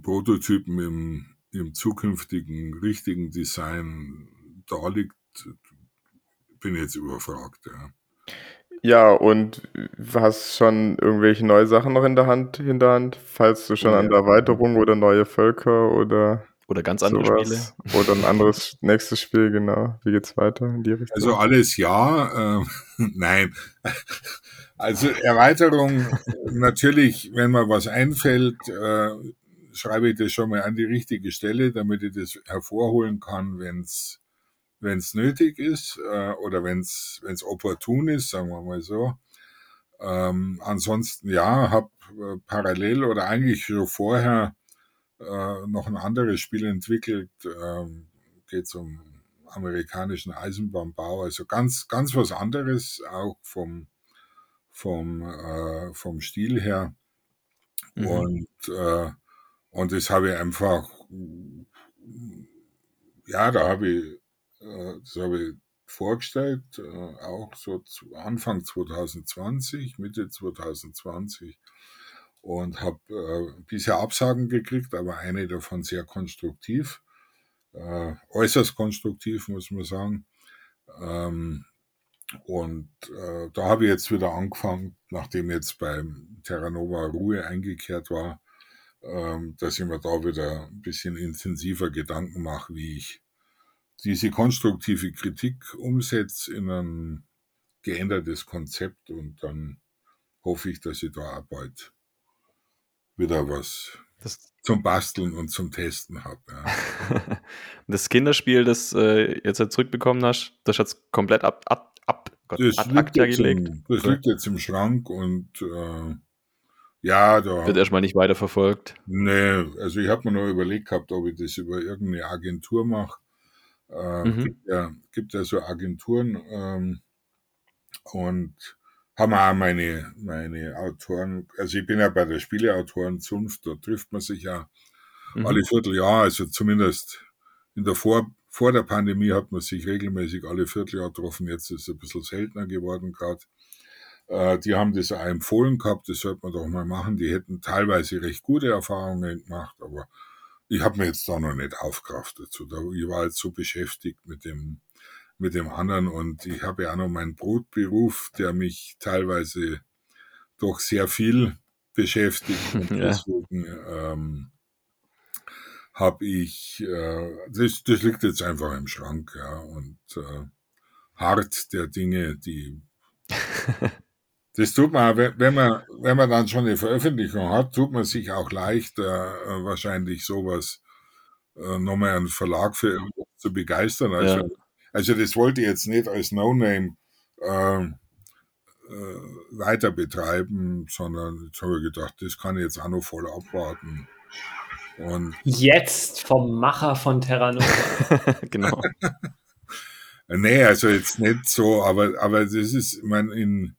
Prototypen im, im zukünftigen richtigen Design da liegt, bin jetzt überfragt. Ja. Ja, und hast schon irgendwelche neue Sachen noch in der Hand, Hinterhand, falls du schon ja. an der Erweiterung oder neue Völker oder oder ganz andere sowas. Spiele. Oder ein anderes nächstes Spiel, genau. Wie geht's weiter in die Richtung? Also alles ja, äh, nein. Also Erweiterung, natürlich, wenn mir was einfällt, äh, schreibe ich das schon mal an die richtige Stelle, damit ich das hervorholen kann, wenn es nötig ist äh, oder wenn es opportun ist, sagen wir mal so. Ähm, ansonsten ja, habe äh, parallel oder eigentlich schon vorher äh, noch ein anderes Spiel entwickelt. Ähm, Geht um amerikanischen Eisenbahnbau, also ganz ganz was anderes auch vom vom äh, vom Stil her. Mhm. Und äh, und das habe ich einfach ja, da habe ich äh, das habe ich vorgestellt, äh, auch so Anfang 2020, Mitte 2020 und habe äh, bisher Absagen gekriegt, aber eine davon sehr konstruktiv, äußerst konstruktiv, muss man sagen. Ähm, und äh, da habe ich jetzt wieder angefangen, nachdem jetzt beim Terranova Ruhe eingekehrt war, dass ich mir da wieder ein bisschen intensiver Gedanken mache, wie ich diese konstruktive Kritik umsetze in ein geändertes Konzept und dann hoffe ich, dass ich da auch bald wieder was das zum Basteln und zum Testen habe. Ja. das Kinderspiel, das äh, jetzt halt zurückbekommen hast, das hat komplett ab, ab, ab Gott, das, liegt jetzt. Im, das liegt jetzt im Schrank und äh, ja, da. Wird erstmal nicht weiterverfolgt. Nee, also ich habe mir nur überlegt gehabt, ob ich das über irgendeine Agentur mache. Äh, mhm. gibt, ja, gibt ja so Agenturen ähm, und haben auch meine, meine Autoren, also ich bin ja bei der Spieleautorenzunft, da trifft man sich ja mhm. alle Vierteljahr, also zumindest in der Vor, vor der Pandemie hat man sich regelmäßig alle Vierteljahr getroffen, jetzt ist es ein bisschen seltener geworden gerade. Äh, die haben das auch empfohlen gehabt, das sollte man doch mal machen. Die hätten teilweise recht gute Erfahrungen gemacht, aber ich habe mir jetzt da noch nicht aufgerafft dazu. Ich war jetzt so beschäftigt mit dem, mit dem anderen und ich habe ja auch noch meinen Brotberuf, der mich teilweise doch sehr viel beschäftigt und ja. deswegen ähm, habe ich, äh, das, das liegt jetzt einfach im Schrank, ja, und äh, hart der Dinge, die das tut man, wenn man, wenn man dann schon eine Veröffentlichung hat, tut man sich auch leichter, äh, wahrscheinlich sowas äh, nochmal einen Verlag für irgendwas zu begeistern. Also, ja. also das wollte ich jetzt nicht als No-Name äh, äh, weiter betreiben, sondern jetzt habe ich gedacht, das kann ich jetzt auch noch voll abwarten. Und jetzt vom Macher von Terra Nova. genau. nee, also jetzt nicht so, aber, aber das ist, ich meine, in,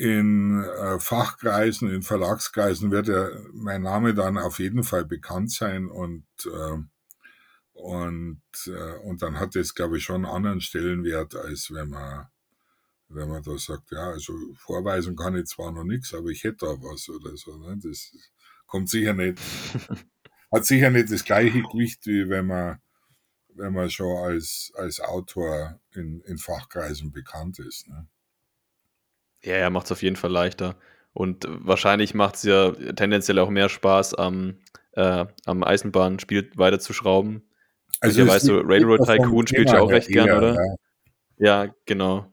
in äh, Fachkreisen, in Verlagskreisen wird ja mein Name dann auf jeden Fall bekannt sein und äh, und äh, und dann hat das glaube ich schon einen anderen Stellenwert als wenn man wenn man da sagt ja also vorweisen kann ich zwar noch nichts aber ich hätte da was oder so ne? das kommt sicher nicht hat sicher nicht das gleiche Gewicht wie wenn man wenn man schon als als Autor in in Fachkreisen bekannt ist ne? Ja, ja, macht es auf jeden Fall leichter. Und wahrscheinlich macht es ja tendenziell auch mehr Spaß, am, äh, am Eisenbahnspiel weiterzuschrauben. Also, weißt du, Railroad Tycoon spielt ja auch recht gern, oder? Ja. ja, genau.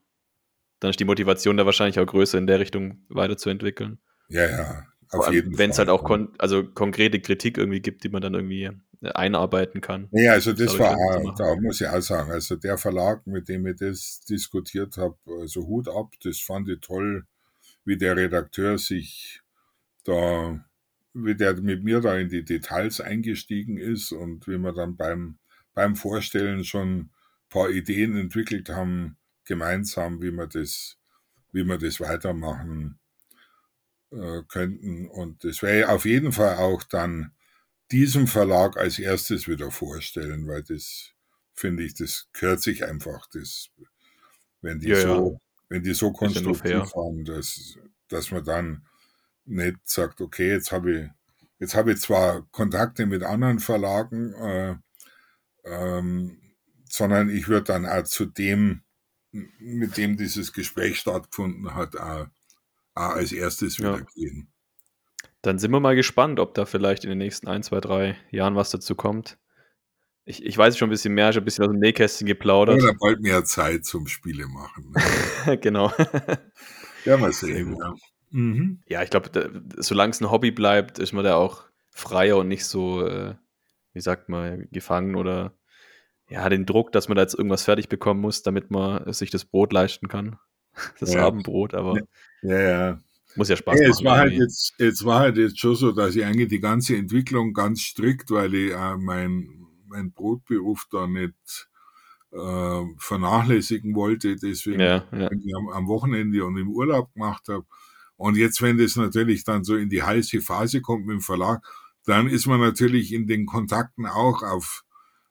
Dann ist die Motivation da wahrscheinlich auch größer, in der Richtung weiterzuentwickeln. Ja, ja. Wenn es halt auch kon also konkrete Kritik irgendwie gibt, die man dann irgendwie einarbeiten kann. Ja, also das, das war, auch, da muss ich auch sagen, also der Verlag, mit dem ich das diskutiert habe, also Hut ab, das fand ich toll, wie der Redakteur sich da, wie der mit mir da in die Details eingestiegen ist und wie wir dann beim, beim Vorstellen schon ein paar Ideen entwickelt haben, gemeinsam, wie wir das, wie wir das weitermachen äh, könnten. Und das wäre auf jeden Fall auch dann diesem Verlag als erstes wieder vorstellen, weil das finde ich, das gehört sich einfach, das, wenn die ja, so, ja. wenn die so konstruktiv waren, dass, dass man dann nicht sagt, okay, jetzt habe ich, jetzt habe ich zwar Kontakte mit anderen Verlagen, äh, ähm, sondern ich würde dann auch zu dem, mit dem dieses Gespräch stattgefunden hat, auch, als erstes wieder ja. gehen. Dann sind wir mal gespannt, ob da vielleicht in den nächsten ein, zwei, drei Jahren was dazu kommt. Ich, ich weiß schon ein bisschen mehr, ich habe ein bisschen aus dem Nähkästchen geplaudert. Oder bald mehr Zeit zum Spiele machen. Ne? genau. ja, mal sehen. Ja, mhm. ja ich glaube, solange es ein Hobby bleibt, ist man da auch freier und nicht so, äh, wie sagt man, gefangen oder ja, den Druck, dass man da jetzt irgendwas fertig bekommen muss, damit man sich das Brot leisten kann. Das ja. Abendbrot, aber. Ja, ja. Muss ja Spaß hey, machen. Es war, halt jetzt, es war halt jetzt schon so, dass ich eigentlich die ganze Entwicklung ganz strikt, weil ich äh, mein, mein Brotberuf da nicht äh, vernachlässigen wollte, deswegen ja, ja. Am, am, Wochenende und im Urlaub gemacht habe. Und jetzt, wenn das natürlich dann so in die heiße Phase kommt mit dem Verlag, dann ist man natürlich in den Kontakten auch auf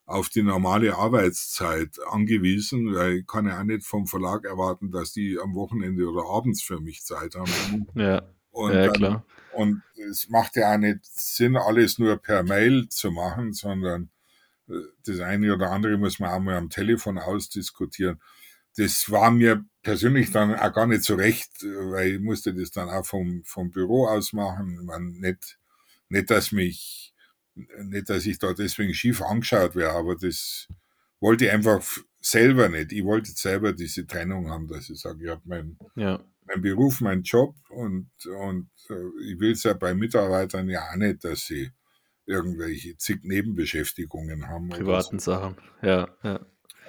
auf die normale Arbeitszeit angewiesen, weil ich kann ja auch nicht vom Verlag erwarten, dass die am Wochenende oder abends für mich Zeit haben. Ja, und ja dann, klar. Und es macht ja auch nicht Sinn, alles nur per Mail zu machen, sondern äh, das eine oder andere muss man auch mal am Telefon ausdiskutieren. Das war mir persönlich dann auch gar nicht so recht, weil ich musste das dann auch vom, vom Büro aus machen. Man, nicht, nicht, dass mich nicht, dass ich da deswegen schief angeschaut wäre, aber das wollte ich einfach selber nicht. Ich wollte selber diese Trennung haben, dass ich sage, ich habe mein, ja. mein Beruf, mein Job und, und äh, ich will es ja bei Mitarbeitern ja auch nicht, dass sie irgendwelche zig Nebenbeschäftigungen haben. Privaten so. Sachen, ja. ja.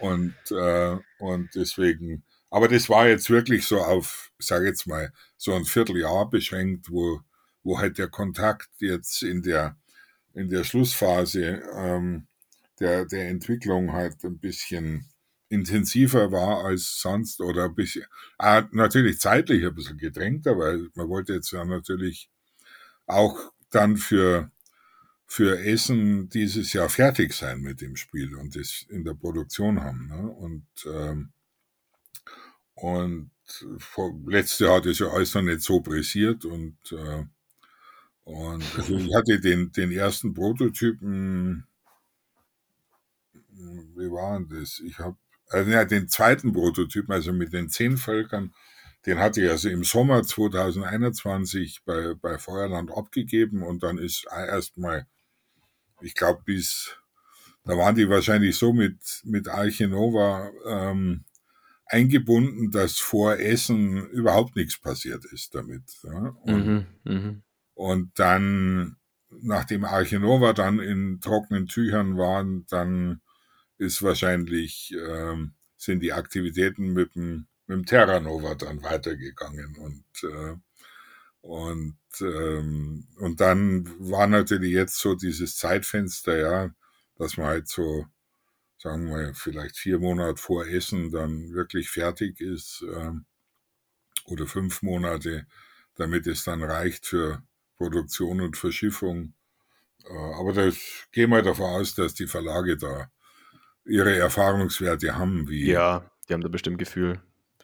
Und, äh, und deswegen, aber das war jetzt wirklich so auf, sage jetzt mal, so ein Vierteljahr beschränkt, wo, wo halt der Kontakt jetzt in der in der Schlussphase ähm, der, der Entwicklung halt ein bisschen intensiver war als sonst oder ein bisschen, ah, natürlich zeitlich ein bisschen gedrängter, weil man wollte jetzt ja natürlich auch dann für, für Essen dieses Jahr fertig sein mit dem Spiel und das in der Produktion haben. Ne? Und, ähm, und vor, letztes Jahr hat es ja alles noch nicht so pressiert und äh, Und also ich hatte den, den ersten Prototypen, wie war denn das? Ich habe also ja, den zweiten Prototypen, also mit den zehn Völkern, den hatte ich also im Sommer 2021 bei, bei Feuerland abgegeben und dann ist erstmal, ich glaube, bis, da waren die wahrscheinlich so mit, mit Arche ähm, eingebunden, dass vor Essen überhaupt nichts passiert ist damit. Ja? Und, mhm, mh. Und dann, nachdem Arche Nova dann in trockenen Tüchern waren, dann ist wahrscheinlich, ähm, sind die Aktivitäten mit dem mit dem Terra Nova dann weitergegangen. Und äh, und ähm, und dann war natürlich jetzt so dieses Zeitfenster, ja, dass man halt so sagen wir vielleicht vier Monate vor Essen dann wirklich fertig ist ähm, oder fünf Monate, damit es dann reicht für Produktion und Verschiffung. Äh, aber da gehen wir davon aus, dass die Verlage da ihre Erfahrungswerte haben. Wie ja, die haben da bestimmt Gefühl.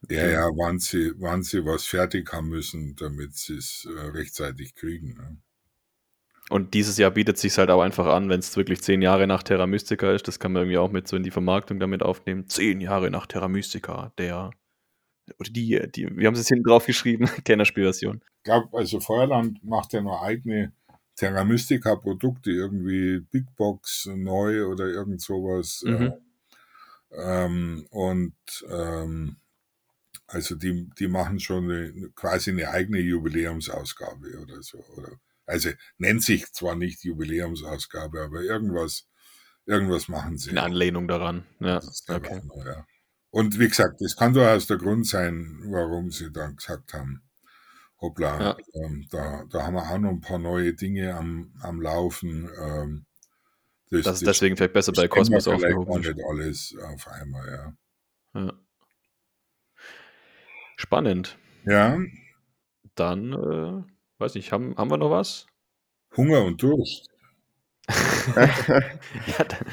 Ja, ja, wann sie, wann sie was fertig haben müssen, damit sie es äh, rechtzeitig kriegen. Ne? Und dieses Jahr bietet sich halt auch einfach an, wenn es wirklich zehn Jahre nach Terra Mystica ist. Das kann man irgendwie auch mit so in die Vermarktung damit aufnehmen. Zehn Jahre nach Terra Mystica, der oder die, die, wir haben es hinten drauf geschrieben, Kennerspielversion. Ich glaube, also Feuerland macht ja noch eigene Terra Mystica Produkte, irgendwie Big Box neu oder irgend sowas. Mhm. Äh, ähm, und ähm, also die, die machen schon eine, quasi eine eigene Jubiläumsausgabe oder so. Oder, also nennt sich zwar nicht Jubiläumsausgabe, aber irgendwas, irgendwas machen sie. In Anlehnung daran. Ja. Okay. Noch, ja. Und wie gesagt, das kann durchaus der Grund sein, warum sie dann gesagt haben, hoppla, ja. ähm, da, da haben wir auch noch ein paar neue Dinge am, am Laufen. Ähm, das, das ist deswegen vielleicht besser bei Cosmos aufgehoben. nicht alles auf einmal, ja. ja. Spannend. Ja. Dann, äh, weiß nicht, haben, haben wir noch was? Hunger und Durst. ja, dann,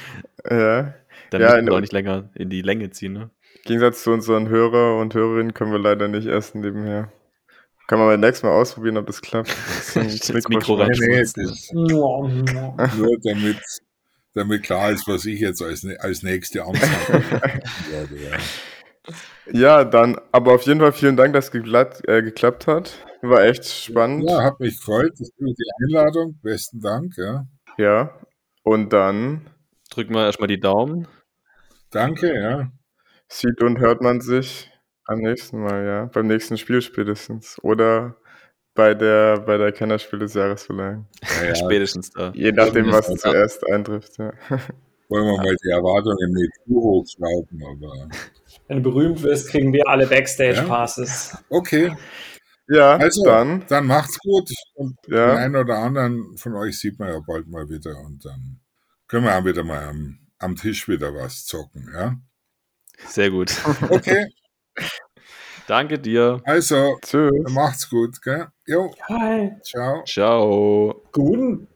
ja. dann ja, müssen wir auch nicht länger in die Länge ziehen. Ne? Im Gegensatz zu unseren Hörer und Hörerinnen können wir leider nicht essen nebenher. Kann man beim nächsten Mal ausprobieren, ob das klappt. Das, das Mikro rein. Nee, nur damit, damit klar ist, was ich jetzt als, als nächste Amtshandlung werde. Ja. Ja, dann, aber auf jeden Fall vielen Dank, dass es geglatt, äh, geklappt hat. War echt spannend. Ja, hat mich gefreut. Das für die Einladung. Besten Dank, ja. Ja, und dann drücken wir erstmal die Daumen. Danke, ja. Sieht und hört man sich am nächsten Mal, ja. Beim nächsten Spiel spätestens. Oder bei der, bei der Kennerspiel des Jahres vielleicht. Ja. Spätestens da. Je nachdem, was zuerst eintrifft, ja. Wollen wir mal die Erwartungen nicht zu hoch schrauben, aber. Wenn du berühmt wirst, kriegen wir alle Backstage-Passes. Ja? Okay. Ja, also dann. Dann macht's gut. Und ja. den einen oder anderen von euch sieht man ja bald mal wieder und dann können wir auch wieder mal am, am Tisch wieder was zocken, ja? Sehr gut. Okay. Danke dir. Also, Tschüss. macht's gut, gell? Jo. Hi. Ciao. Ciao. Guten.